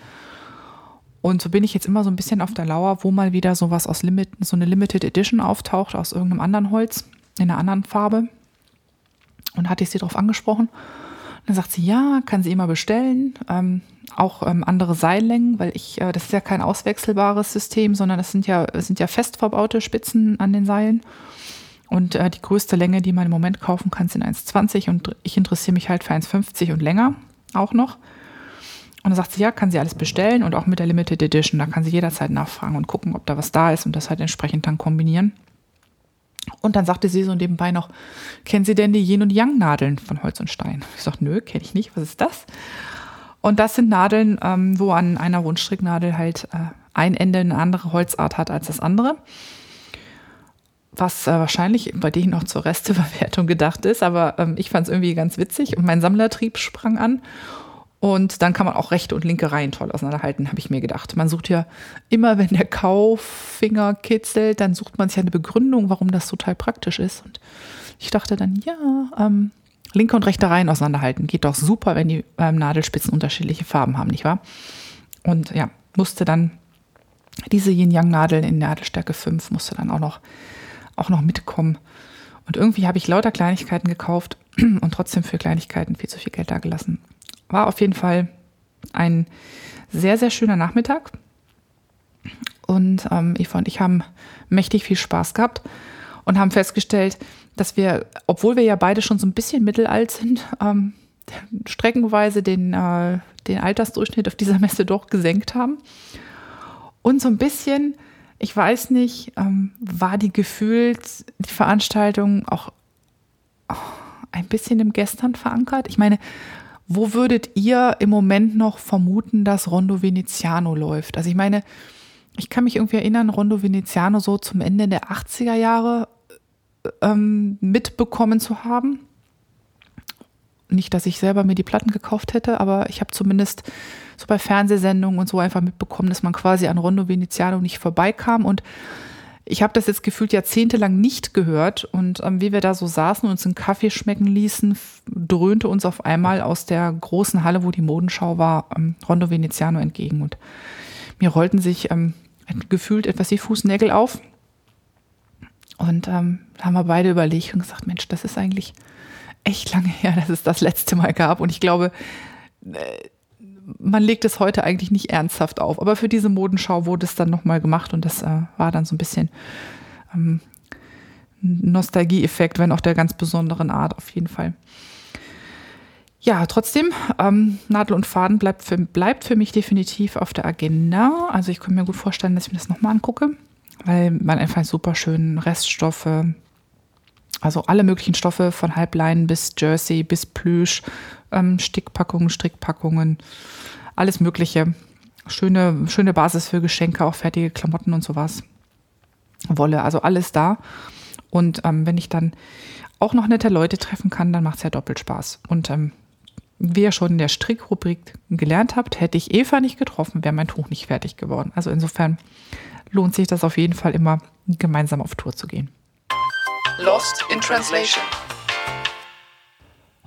Und so bin ich jetzt immer so ein bisschen auf der Lauer, wo mal wieder sowas aus Limit, so eine Limited Edition auftaucht aus irgendeinem anderen Holz, in einer anderen Farbe. Und hatte ich sie darauf angesprochen. Und dann sagt sie, ja, kann sie immer bestellen. Ähm, auch ähm, andere Seillängen, weil ich, äh, das ist ja kein auswechselbares System, sondern das sind ja, das sind ja fest verbaute Spitzen an den Seilen. Und äh, die größte Länge, die man im Moment kaufen kann, sind 1,20 und ich interessiere mich halt für 1,50 und länger auch noch. Und dann sagt sie, ja, kann sie alles bestellen und auch mit der Limited Edition. Da kann sie jederzeit nachfragen und gucken, ob da was da ist und das halt entsprechend dann kombinieren. Und dann sagte sie so nebenbei noch, kennen Sie denn die Yin- und Yang-Nadeln von Holz und Stein? Ich sagte, nö, kenne ich nicht. Was ist das? Und das sind Nadeln, ähm, wo an einer Rundstricknadel halt äh, ein Ende eine andere Holzart hat als das andere. Was äh, wahrscheinlich bei denen auch zur Resteverwertung [laughs] gedacht ist, aber ähm, ich fand es irgendwie ganz witzig und mein Sammlertrieb sprang an. Und dann kann man auch rechte und linke Reihen toll auseinanderhalten, habe ich mir gedacht. Man sucht ja immer, wenn der Kauffinger kitzelt, dann sucht man sich eine Begründung, warum das total praktisch ist. Und ich dachte dann, ja, ähm, linke und rechte Reihen auseinanderhalten geht doch super, wenn die ähm, Nadelspitzen unterschiedliche Farben haben, nicht wahr? Und ja, musste dann diese Yin-Yang-Nadeln in Nadelstärke 5 musste dann auch noch, auch noch mitkommen. Und irgendwie habe ich lauter Kleinigkeiten gekauft [clears throat] und trotzdem für Kleinigkeiten viel zu viel Geld dagelassen war auf jeden Fall ein sehr, sehr schöner Nachmittag. Und ähm, Eva und ich haben mächtig viel Spaß gehabt und haben festgestellt, dass wir, obwohl wir ja beide schon so ein bisschen mittelalt sind, ähm, streckenweise den, äh, den Altersdurchschnitt auf dieser Messe doch gesenkt haben. Und so ein bisschen, ich weiß nicht, ähm, war die gefühlt die Veranstaltung auch oh, ein bisschen im Gestern verankert. Ich meine, wo würdet ihr im Moment noch vermuten, dass Rondo Veneziano läuft? Also ich meine, ich kann mich irgendwie erinnern, Rondo Veneziano so zum Ende der 80er Jahre ähm, mitbekommen zu haben. Nicht, dass ich selber mir die Platten gekauft hätte, aber ich habe zumindest so bei Fernsehsendungen und so einfach mitbekommen, dass man quasi an Rondo Veneziano nicht vorbeikam. Und ich habe das jetzt gefühlt jahrzehntelang nicht gehört. Und ähm, wie wir da so saßen und uns einen Kaffee schmecken ließen, dröhnte uns auf einmal aus der großen Halle, wo die Modenschau war, ähm, Rondo Veneziano entgegen. Und mir rollten sich ähm, gefühlt etwas die Fußnägel auf und ähm, haben wir beide überlegt und gesagt, Mensch, das ist eigentlich echt lange her, [laughs] dass es das letzte Mal gab und ich glaube, äh, man legt es heute eigentlich nicht ernsthaft auf. Aber für diese Modenschau wurde es dann nochmal gemacht und das äh, war dann so ein bisschen ähm, Nostalgie-Effekt, wenn auch der ganz besonderen Art auf jeden Fall. Ja, trotzdem, ähm, Nadel und Faden bleibt für, bleibt für mich definitiv auf der Agenda. Also ich könnte mir gut vorstellen, dass ich mir das nochmal angucke, weil man einfach super schön Reststoffe, also alle möglichen Stoffe von Halbleinen bis Jersey bis Plüsch, ähm, Stickpackungen, Strickpackungen, alles Mögliche. Schöne, schöne Basis für Geschenke, auch fertige Klamotten und sowas. Wolle, also alles da. Und ähm, wenn ich dann auch noch nette Leute treffen kann, dann macht es ja doppelt Spaß. Und ähm, wie ihr schon in der Strickrubrik gelernt habt, hätte ich Eva nicht getroffen, wäre mein Tuch nicht fertig geworden. Also insofern lohnt sich das auf jeden Fall immer, gemeinsam auf Tour zu gehen. Lost in Translation.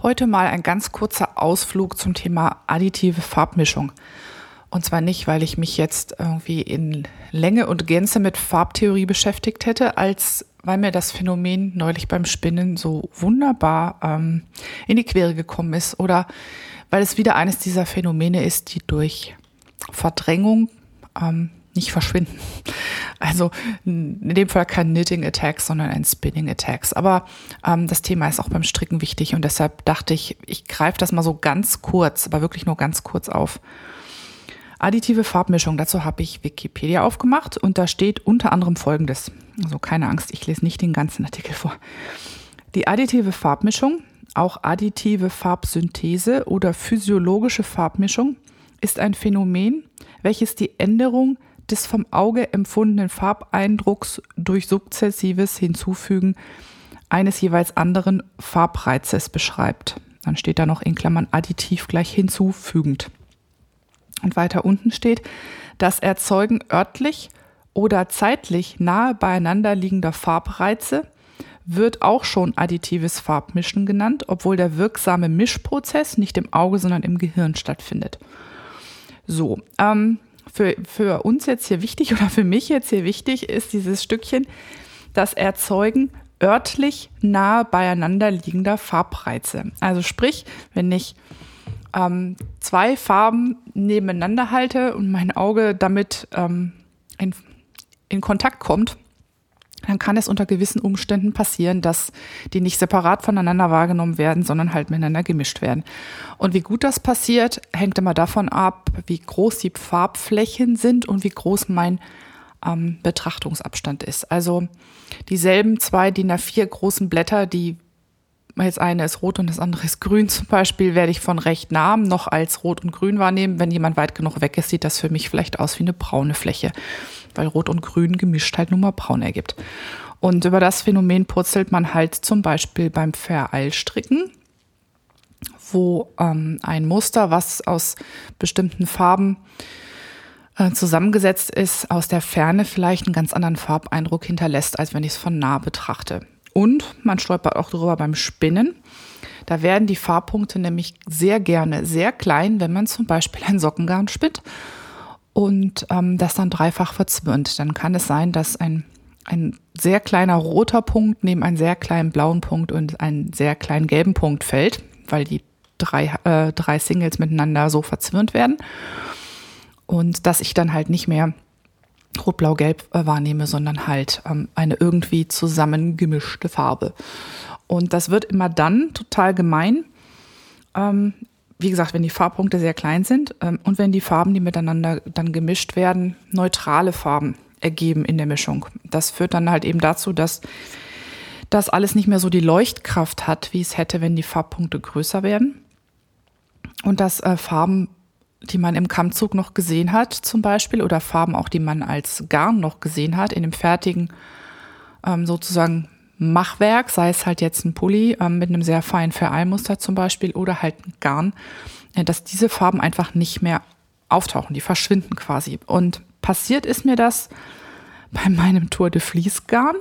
Heute mal ein ganz kurzer Ausflug zum Thema additive Farbmischung. Und zwar nicht, weil ich mich jetzt irgendwie in Länge und Gänze mit Farbtheorie beschäftigt hätte, als weil mir das Phänomen neulich beim Spinnen so wunderbar ähm, in die Quere gekommen ist oder weil es wieder eines dieser Phänomene ist, die durch Verdrängung ähm, nicht verschwinden. Also in dem Fall kein Knitting Attacks, sondern ein Spinning Attacks. Aber ähm, das Thema ist auch beim Stricken wichtig und deshalb dachte ich, ich greife das mal so ganz kurz, aber wirklich nur ganz kurz auf. Additive Farbmischung, dazu habe ich Wikipedia aufgemacht und da steht unter anderem Folgendes. Also keine Angst, ich lese nicht den ganzen Artikel vor. Die additive Farbmischung, auch additive Farbsynthese oder physiologische Farbmischung, ist ein Phänomen, welches die Änderung des vom Auge empfundenen Farbeindrucks durch sukzessives Hinzufügen eines jeweils anderen Farbreizes beschreibt. Dann steht da noch in Klammern additiv gleich hinzufügend. Und weiter unten steht, das Erzeugen örtlich oder zeitlich nahe beieinander liegender Farbreize wird auch schon additives Farbmischen genannt, obwohl der wirksame Mischprozess nicht im Auge, sondern im Gehirn stattfindet. So, ähm, für, für uns jetzt hier wichtig [laughs] oder für mich jetzt hier wichtig ist dieses Stückchen, das Erzeugen örtlich nahe beieinander liegender Farbreize. Also sprich, wenn ich ähm, zwei Farben nebeneinander halte und mein Auge damit ähm, in, in Kontakt kommt, dann kann es unter gewissen Umständen passieren, dass die nicht separat voneinander wahrgenommen werden, sondern halt miteinander gemischt werden. Und wie gut das passiert, hängt immer davon ab, wie groß die Farbflächen sind und wie groß mein ähm, Betrachtungsabstand ist. Also dieselben zwei DIN A4 großen Blätter, die jetzt eine ist rot und das andere ist grün zum Beispiel, werde ich von recht nah noch als rot und grün wahrnehmen. Wenn jemand weit genug weg ist, sieht das für mich vielleicht aus wie eine braune Fläche, weil rot und grün gemischt halt nur mal braun ergibt. Und über das Phänomen purzelt man halt zum Beispiel beim Vereilstricken, wo ähm, ein Muster, was aus bestimmten Farben äh, zusammengesetzt ist, aus der Ferne vielleicht einen ganz anderen Farbeindruck hinterlässt, als wenn ich es von nah betrachte. Und man stolpert auch darüber beim Spinnen. Da werden die Farbpunkte nämlich sehr gerne sehr klein, wenn man zum Beispiel ein Sockengarn spinnt und ähm, das dann dreifach verzwirnt. Dann kann es sein, dass ein, ein sehr kleiner roter Punkt neben einen sehr kleinen blauen Punkt und einen sehr kleinen gelben Punkt fällt, weil die drei, äh, drei Singles miteinander so verzwirnt werden und dass ich dann halt nicht mehr Rot, Blau, Gelb äh, wahrnehme, sondern halt ähm, eine irgendwie zusammengemischte Farbe. Und das wird immer dann total gemein, ähm, wie gesagt, wenn die Farbpunkte sehr klein sind ähm, und wenn die Farben, die miteinander dann gemischt werden, neutrale Farben ergeben in der Mischung. Das führt dann halt eben dazu, dass das alles nicht mehr so die Leuchtkraft hat, wie es hätte, wenn die Farbpunkte größer werden. Und dass äh, Farben die man im Kammzug noch gesehen hat, zum Beispiel, oder Farben auch, die man als Garn noch gesehen hat, in dem fertigen ähm, sozusagen Machwerk, sei es halt jetzt ein Pulli ähm, mit einem sehr feinen Vereilmuster zum Beispiel oder halt ein Garn, äh, dass diese Farben einfach nicht mehr auftauchen, die verschwinden quasi. Und passiert ist mir das bei meinem Tour de Vlies Garn.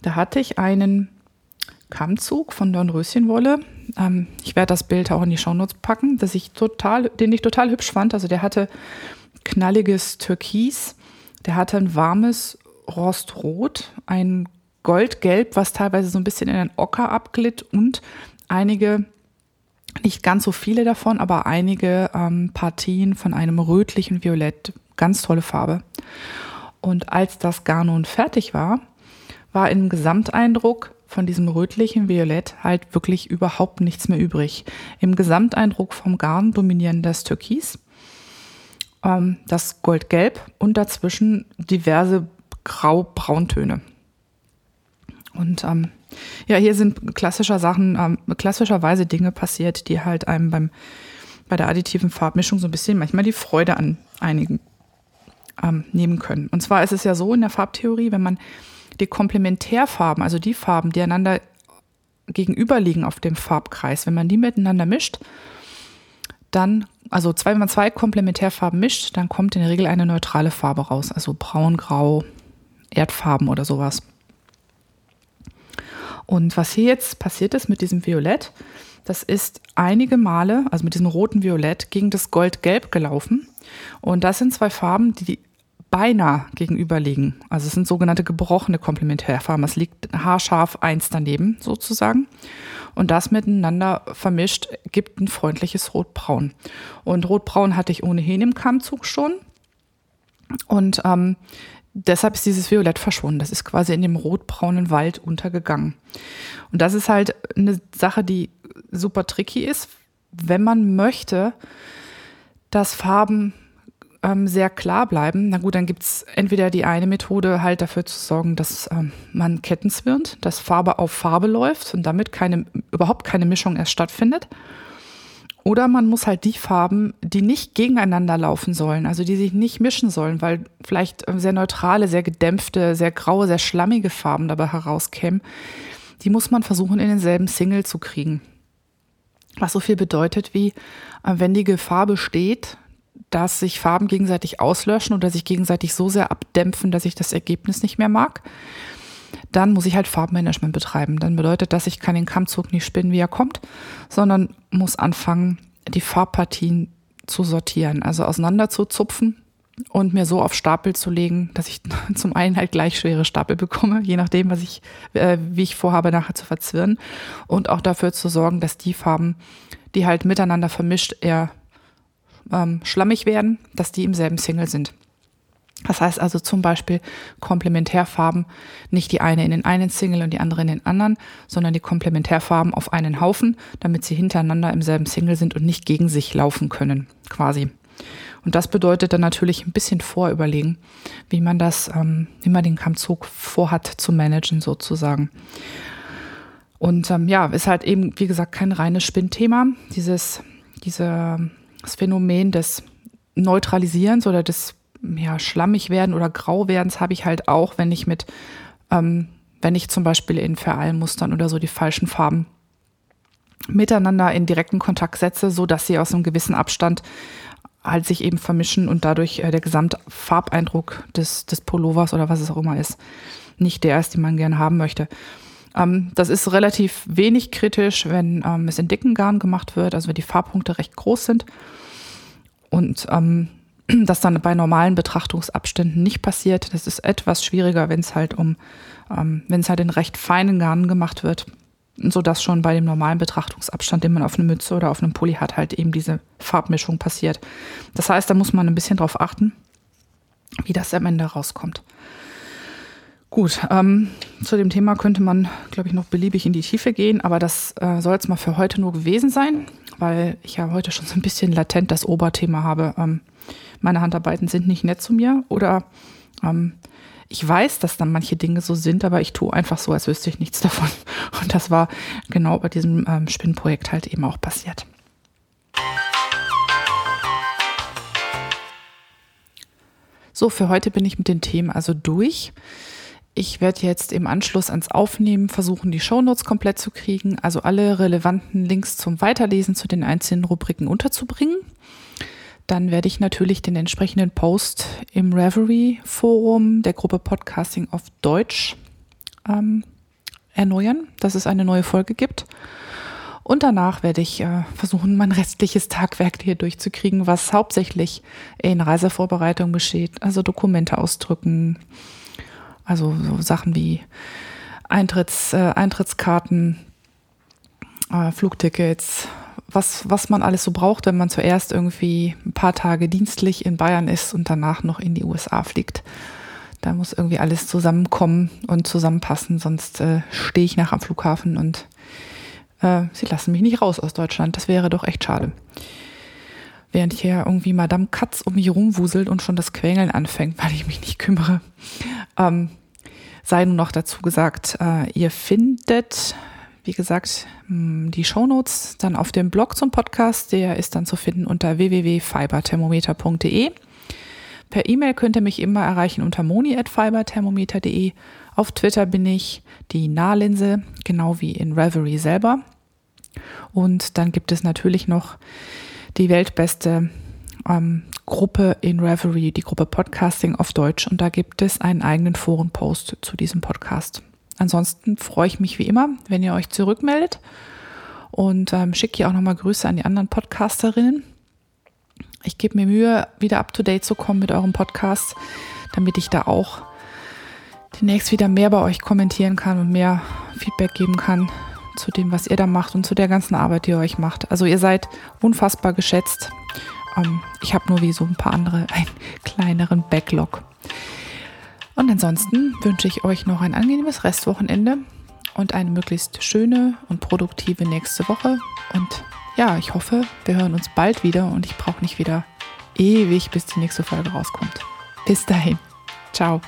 Da hatte ich einen Kammzug von Dornröschenwolle. Ähm, ich werde das Bild auch in die Shownotes packen, dass ich total, den ich total hübsch fand. Also der hatte knalliges Türkis, der hatte ein warmes Rostrot, ein Goldgelb, was teilweise so ein bisschen in den Ocker abglitt und einige, nicht ganz so viele davon, aber einige ähm, Partien von einem rötlichen Violett. Ganz tolle Farbe. Und als das Garn nun fertig war, war im Gesamteindruck von diesem rötlichen Violett halt wirklich überhaupt nichts mehr übrig. Im Gesamteindruck vom Garn dominieren das Türkis, ähm, das Goldgelb und dazwischen diverse Grau-Brauntöne. Und ähm, ja, hier sind klassischer Sachen, ähm, klassischerweise Dinge passiert, die halt einem beim, bei der additiven Farbmischung so ein bisschen manchmal die Freude an einigen ähm, nehmen können. Und zwar ist es ja so in der Farbtheorie, wenn man die Komplementärfarben, also die Farben, die einander gegenüberliegen auf dem Farbkreis, wenn man die miteinander mischt, dann, also zwei, wenn man zwei Komplementärfarben mischt, dann kommt in der Regel eine neutrale Farbe raus, also braun, grau, Erdfarben oder sowas. Und was hier jetzt passiert ist mit diesem Violett, das ist einige Male, also mit diesem roten Violett, gegen das Goldgelb gelaufen. Und das sind zwei Farben, die beinahe gegenüberliegen. Also es sind sogenannte gebrochene Komplementärfarben. Es liegt haarscharf eins daneben sozusagen. Und das miteinander vermischt gibt ein freundliches Rotbraun. Und Rotbraun hatte ich ohnehin im Kammzug schon. Und ähm, deshalb ist dieses Violett verschwunden. Das ist quasi in dem rotbraunen Wald untergegangen. Und das ist halt eine Sache, die super tricky ist, wenn man möchte, dass Farben ähm, sehr klar bleiben, na gut, dann gibt's entweder die eine Methode, halt dafür zu sorgen, dass ähm, man Ketten zwirnt, dass Farbe auf Farbe läuft und damit keine, überhaupt keine Mischung erst stattfindet. Oder man muss halt die Farben, die nicht gegeneinander laufen sollen, also die sich nicht mischen sollen, weil vielleicht sehr neutrale, sehr gedämpfte, sehr graue, sehr schlammige Farben dabei herauskämen, die muss man versuchen in denselben Single zu kriegen. Was so viel bedeutet wie, äh, wenn die Gefahr besteht, dass sich Farben gegenseitig auslöschen oder sich gegenseitig so sehr abdämpfen, dass ich das Ergebnis nicht mehr mag, dann muss ich halt Farbmanagement betreiben. Dann bedeutet das, ich kann den Kammzug nicht spinnen, wie er kommt, sondern muss anfangen, die Farbpartien zu sortieren, also auseinander zu zupfen und mir so auf Stapel zu legen, dass ich [laughs] zum einen halt gleich schwere Stapel bekomme, je nachdem, was ich, äh, wie ich vorhabe, nachher zu verzwirren. Und auch dafür zu sorgen, dass die Farben, die halt miteinander vermischt eher ähm, schlammig werden, dass die im selben Single sind. Das heißt also zum Beispiel Komplementärfarben, nicht die eine in den einen Single und die andere in den anderen, sondern die Komplementärfarben auf einen Haufen, damit sie hintereinander im selben Single sind und nicht gegen sich laufen können, quasi. Und das bedeutet dann natürlich ein bisschen vorüberlegen, wie man das, ähm, wie man den Kammzug vorhat zu managen sozusagen. Und ähm, ja, ist halt eben, wie gesagt, kein reines Spinnthema. Dieses, dieses Phänomen des Neutralisierens oder des ja, schlammig werden oder grau werdens habe ich halt auch, wenn ich mit, ähm, wenn ich zum Beispiel in Verallmustern oder so die falschen Farben miteinander in direkten Kontakt setze, so dass sie aus einem gewissen Abstand halt sich eben vermischen und dadurch äh, der Gesamtfarbeindruck des, des Pullovers oder was es auch immer ist, nicht der ist, den man gerne haben möchte. Ähm, das ist relativ wenig kritisch, wenn ähm, es in dicken Garn gemacht wird, also wenn die Farbpunkte recht groß sind. Und ähm, [clears throat] das dann bei normalen Betrachtungsabständen nicht passiert. Das ist etwas schwieriger, wenn es halt um, ähm, wenn es halt in recht feinen Garnen gemacht wird so dass schon bei dem normalen Betrachtungsabstand, den man auf eine Mütze oder auf einem Pulli hat, halt eben diese Farbmischung passiert. Das heißt, da muss man ein bisschen drauf achten, wie das am Ende rauskommt. Gut, ähm, zu dem Thema könnte man, glaube ich, noch beliebig in die Tiefe gehen, aber das äh, soll es mal für heute nur gewesen sein, weil ich ja heute schon so ein bisschen latent das Oberthema habe. Ähm, meine Handarbeiten sind nicht nett zu mir oder ähm, ich weiß, dass dann manche Dinge so sind, aber ich tue einfach so, als wüsste ich nichts davon. [laughs] Und das war genau bei diesem ähm, Spinnprojekt halt eben auch passiert. So, für heute bin ich mit den Themen also durch. Ich werde jetzt im Anschluss ans Aufnehmen versuchen, die Shownotes komplett zu kriegen, also alle relevanten Links zum Weiterlesen zu den einzelnen Rubriken unterzubringen dann werde ich natürlich den entsprechenden Post im Reverie-Forum der Gruppe Podcasting auf Deutsch ähm, erneuern, dass es eine neue Folge gibt. Und danach werde ich äh, versuchen, mein restliches Tagwerk hier durchzukriegen, was hauptsächlich in Reisevorbereitung besteht. Also Dokumente ausdrücken, also so Sachen wie Eintritts, äh, Eintrittskarten, äh, Flugtickets, was, was man alles so braucht, wenn man zuerst irgendwie ein paar Tage dienstlich in Bayern ist und danach noch in die USA fliegt. Da muss irgendwie alles zusammenkommen und zusammenpassen, sonst äh, stehe ich nach am Flughafen und äh, sie lassen mich nicht raus aus Deutschland. Das wäre doch echt schade. Während hier irgendwie Madame Katz um mich rumwuselt und schon das Quengeln anfängt, [laughs] weil ich mich nicht kümmere. Ähm, sei nun noch dazu gesagt, äh, ihr findet wie gesagt, hm, die Shownotes dann auf dem Blog zum Podcast. Der ist dann zu finden unter www.fiberthermometer.de. Per E-Mail könnt ihr mich immer erreichen unter moni.fiberthermometer.de. Auf Twitter bin ich die Nahlinse, genau wie in Reverie selber. Und dann gibt es natürlich noch die weltbeste ähm, Gruppe in Reverie, die Gruppe Podcasting auf Deutsch. Und da gibt es einen eigenen Forenpost zu diesem Podcast. Ansonsten freue ich mich wie immer, wenn ihr euch zurückmeldet und ähm, schicke hier auch nochmal Grüße an die anderen Podcasterinnen. Ich gebe mir Mühe, wieder up-to-date zu kommen mit eurem Podcast, damit ich da auch demnächst wieder mehr bei euch kommentieren kann und mehr Feedback geben kann zu dem, was ihr da macht und zu der ganzen Arbeit, die ihr euch macht. Also ihr seid unfassbar geschätzt. Ähm, ich habe nur wie so ein paar andere einen [laughs] kleineren Backlog. Und ansonsten wünsche ich euch noch ein angenehmes Restwochenende und eine möglichst schöne und produktive nächste Woche. Und ja, ich hoffe, wir hören uns bald wieder und ich brauche nicht wieder ewig, bis die nächste Folge rauskommt. Bis dahin. Ciao.